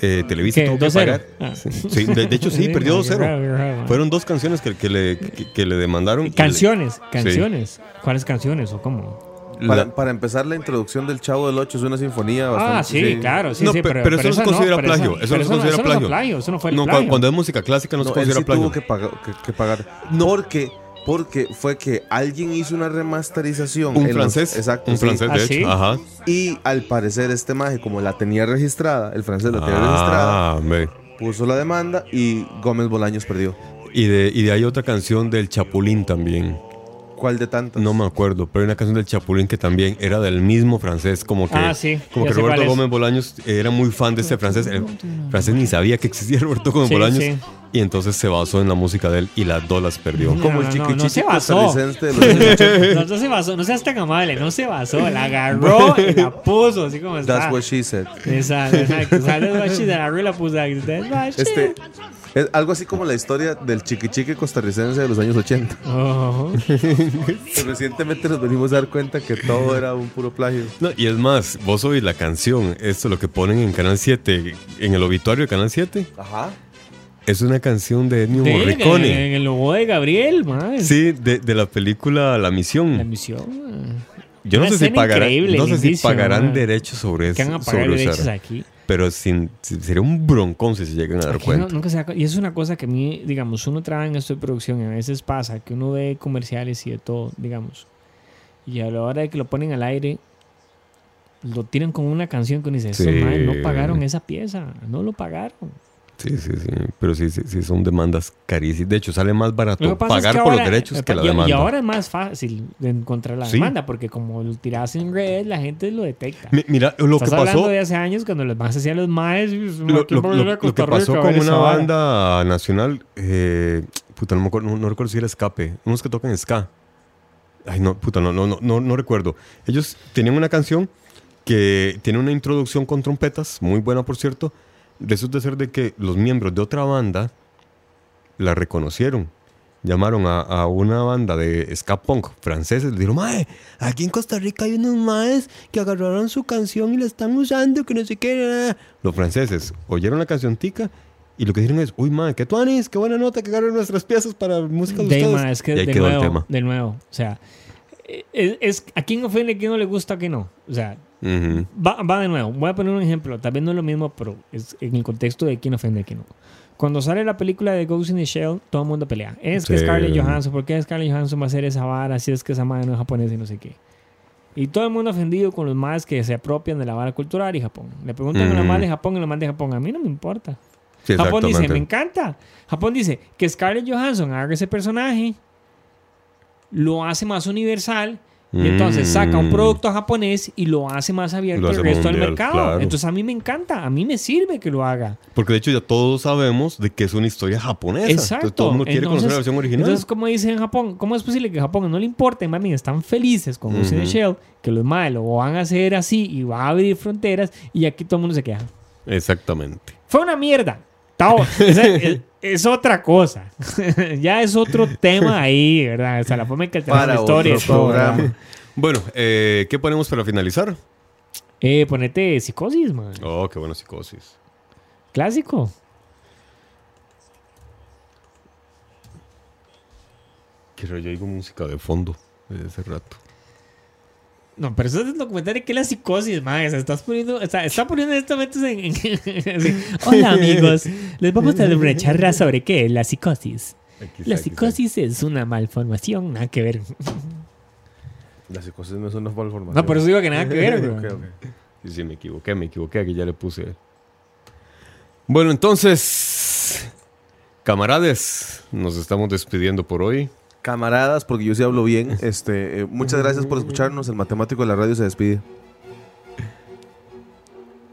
eh, Televisa ¿Qué? tuvo que 2-0. pagar. Ah. Sí, de, de hecho sí, perdió man, you're right, 2-0. you're right, man. Fueron dos canciones que, que le, que, que le demandaron. y le- Canciones, canciones. ¿Cuáles canciones o cómo? Para, la- para empezar, la introducción del Chavo del 8 es una sinfonía bastante. Ah, sí, claro, sí, No, sí, pe- pero, pero eso no se considera pero plagio, eso no se considera plagio. No, plagio, eso no fue el no, plagio. cuando es música clásica no, No, se él considera sí plagio. tuvo que, pagar- que- que pagar. Porque, porque fue que alguien hizo una remasterización. Un en los- francés. exacto. un sí. francés, ¿Ah, de sí? hecho. Ajá. Y al parecer, este maje, como la tenía registrada, el francés la tenía registrada, Ah, ve. puso la demanda y Gómez Bolaños perdió. Y de, y de ahí otra canción del Chapulín también. ¿Cuál de tantas? No me acuerdo, pero hay una canción del Chapulín que también era del mismo francés, como que, Ah, sí, como que Roberto. Gómez Bolaños era muy fan de este francés. El francés ni sabía que existía Roberto Gómez Sí, Bolaños sí. y entonces se basó en la música de él y las dos las perdió. No, Como no, el no, chiqui no se basó. costarricense de los años 80. No, no se basó, no seas tan amable, no se basó, la agarró y la puso así como está. That's what she said. Exacto, exacto. That's what she did, agarró y la puso. That's what she Este, did. Es algo así como la historia del chiqui chiqui costarricense de los años 80. Ojo. Que recientemente nos venimos a dar cuenta que todo era un puro plagio. No, y es más, vos oís la canción, esto lo que ponen en Canal 7, en el obituario de Canal 7, Ajá. es una canción de Ennio Sí, Morricone. en el logo de Gabriel, man. Sí, de, de la película La Misión. La misión. man. Yo no sé si pagarán, increíble, no sé si lindísima, pagarán man. derechos sobre eso. Que van a pagar sobre derechos usar. aquí. Pero sin, si- sería un broncón si se llegan a dar Aquí no- cuenta. nunca se y eso es una cosa que a mí, digamos, uno trabaja en esto de producción y a veces pasa que uno ve comerciales y de todo, digamos. Y a la hora de que lo ponen al aire, lo tiran con una canción que uno dice, "Estos Sí. no pagaron esa pieza, no lo pagaron. Sí, sí, sí. Pero sí, sí, sí, son demandas carísimas. De hecho, sale más barato es pagar que por los derechos que la demanda. Y ahora es más fácil de encontrar la Sí. demanda, porque como lo tiras en red, la gente lo detecta. Mi- Mira, lo Estás que hablando pasó, de hace años cuando los más hacían los maes. lo, "Aquí lo- lo- que pasó con una vara". banda nacional, eh, puta, no, me acuerdo, no, no recuerdo si era Escape, unos que tocan ska. Ay, no, puta, no, no, no, no, no recuerdo. Ellos tenían una canción que tiene una introducción con trompetas, muy buena por cierto. Resulta ser de que los miembros de otra banda la reconocieron. Llamaron a, a una banda de ska punk franceses. Le dijeron, mae, aquí en Costa Rica hay unos maes que agarraron su canción y la están usando, que no sé qué. Los franceses oyeron la canción tica y lo que dijeron es, uy, mae, qué tuanis, qué buena nota que agarran nuestras piezas para música de De, ustedes. ma, es que y ahí de quedó nuevo, el tema. de nuevo, o sea, es, es- a quién ofende, a quién no le gusta, a quién no. O sea, Ujú. va, va de nuevo. Voy a poner un ejemplo. Tal vez no es lo mismo, pero es en el contexto de quién ofende, a quién no. Cuando sale la película de Ghost in the Shell, todo el mundo pelea. Es que Sí. Scarlett Johansson, ¿por qué Scarlett Johansson va a hacer esa vara si es que esa madre no es japonesa y no sé qué? Y todo el mundo ofendido con los más que se apropian de la vara cultural y Japón. Le preguntan a los más de Japón y los más de Japón. A mí no me importa. Sí, Japón dice, me encanta. Japón dice que Scarlett Johansson haga ese personaje lo hace más universal. Y entonces saca un Mm. producto japonés y lo hace más abierto Lo al hace resto del mundial, mercado. claro. Entonces a mí me encanta, a mí me sirve que lo haga. Porque de hecho ya todos sabemos de que es una historia japonesa. Exacto. Entonces todo el mundo quiere conocer la versión original. Entonces, como dicen en Japón, ¿cómo es posible que a Japón no le importe? Más bien, están felices con the Ujú. Shell, que los malos lo van a hacer así y va a abrir fronteras y aquí todo el mundo se queja. Exactamente. Fue una mierda. Tao, es, otra cosa. ya es otro tema ahí, ¿verdad? O sea, la forma en que Para la historia todo. Bueno, eh, ¿qué ponemos para finalizar? Eh, ponete psicosis, man. Oh, qué buena psicosis. Clásico. Quiero yo oigo música de fondo desde hace rato. No, pero eso es el documental de que la psicosis, man. O sea, estás poniendo, está, está poniendo estos momentos en, en- así. Hola, amigos. Les vamos a dar una charla sobre qué? La psicosis. Aquí La está, psicosis es una malformación, nada que ver. La psicosis no es una malformación. No, por eso digo que nada que ver, bro. Sí, sí, me equivoqué, me equivoqué, aquí ya le puse. Bueno, entonces, camarades, nos estamos despidiendo por hoy. Camaradas, porque yo sí hablo bien. Este, eh, muchas gracias por escucharnos. El matemático de la radio se despide.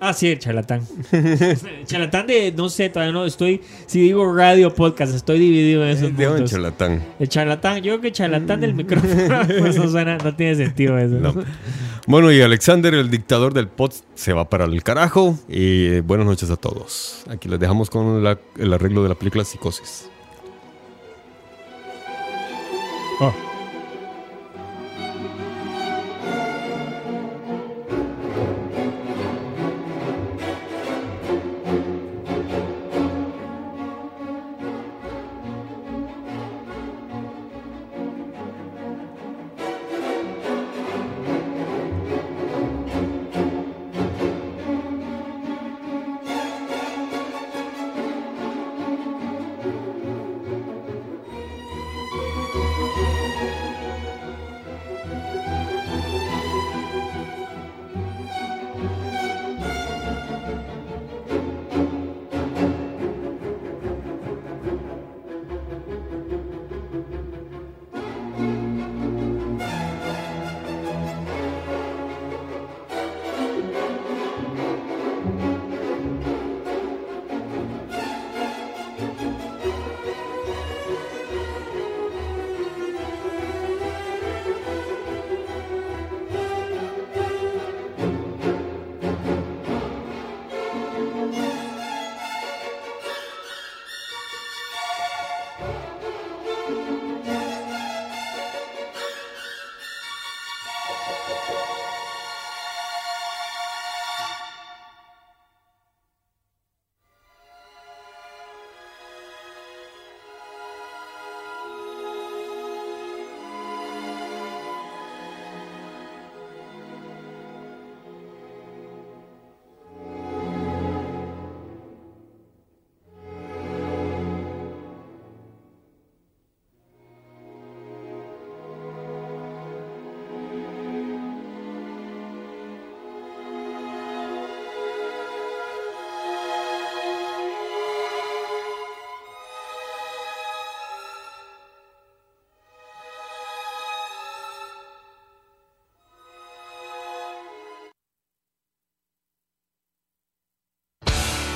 Ah, sí, el charlatán. charlatán de, no sé, todavía no estoy. Si digo radio podcast, estoy dividido en esos De un puntos. charlatán. El charlatán, yo creo que el charlatán del micrófono, pues no suena, no tiene sentido eso. No. Bueno, y Alexander, el dictador del pod, se va para el carajo. Y eh, buenas noches a todos. Aquí les dejamos con la- el arreglo de la película Psicosis. Oh.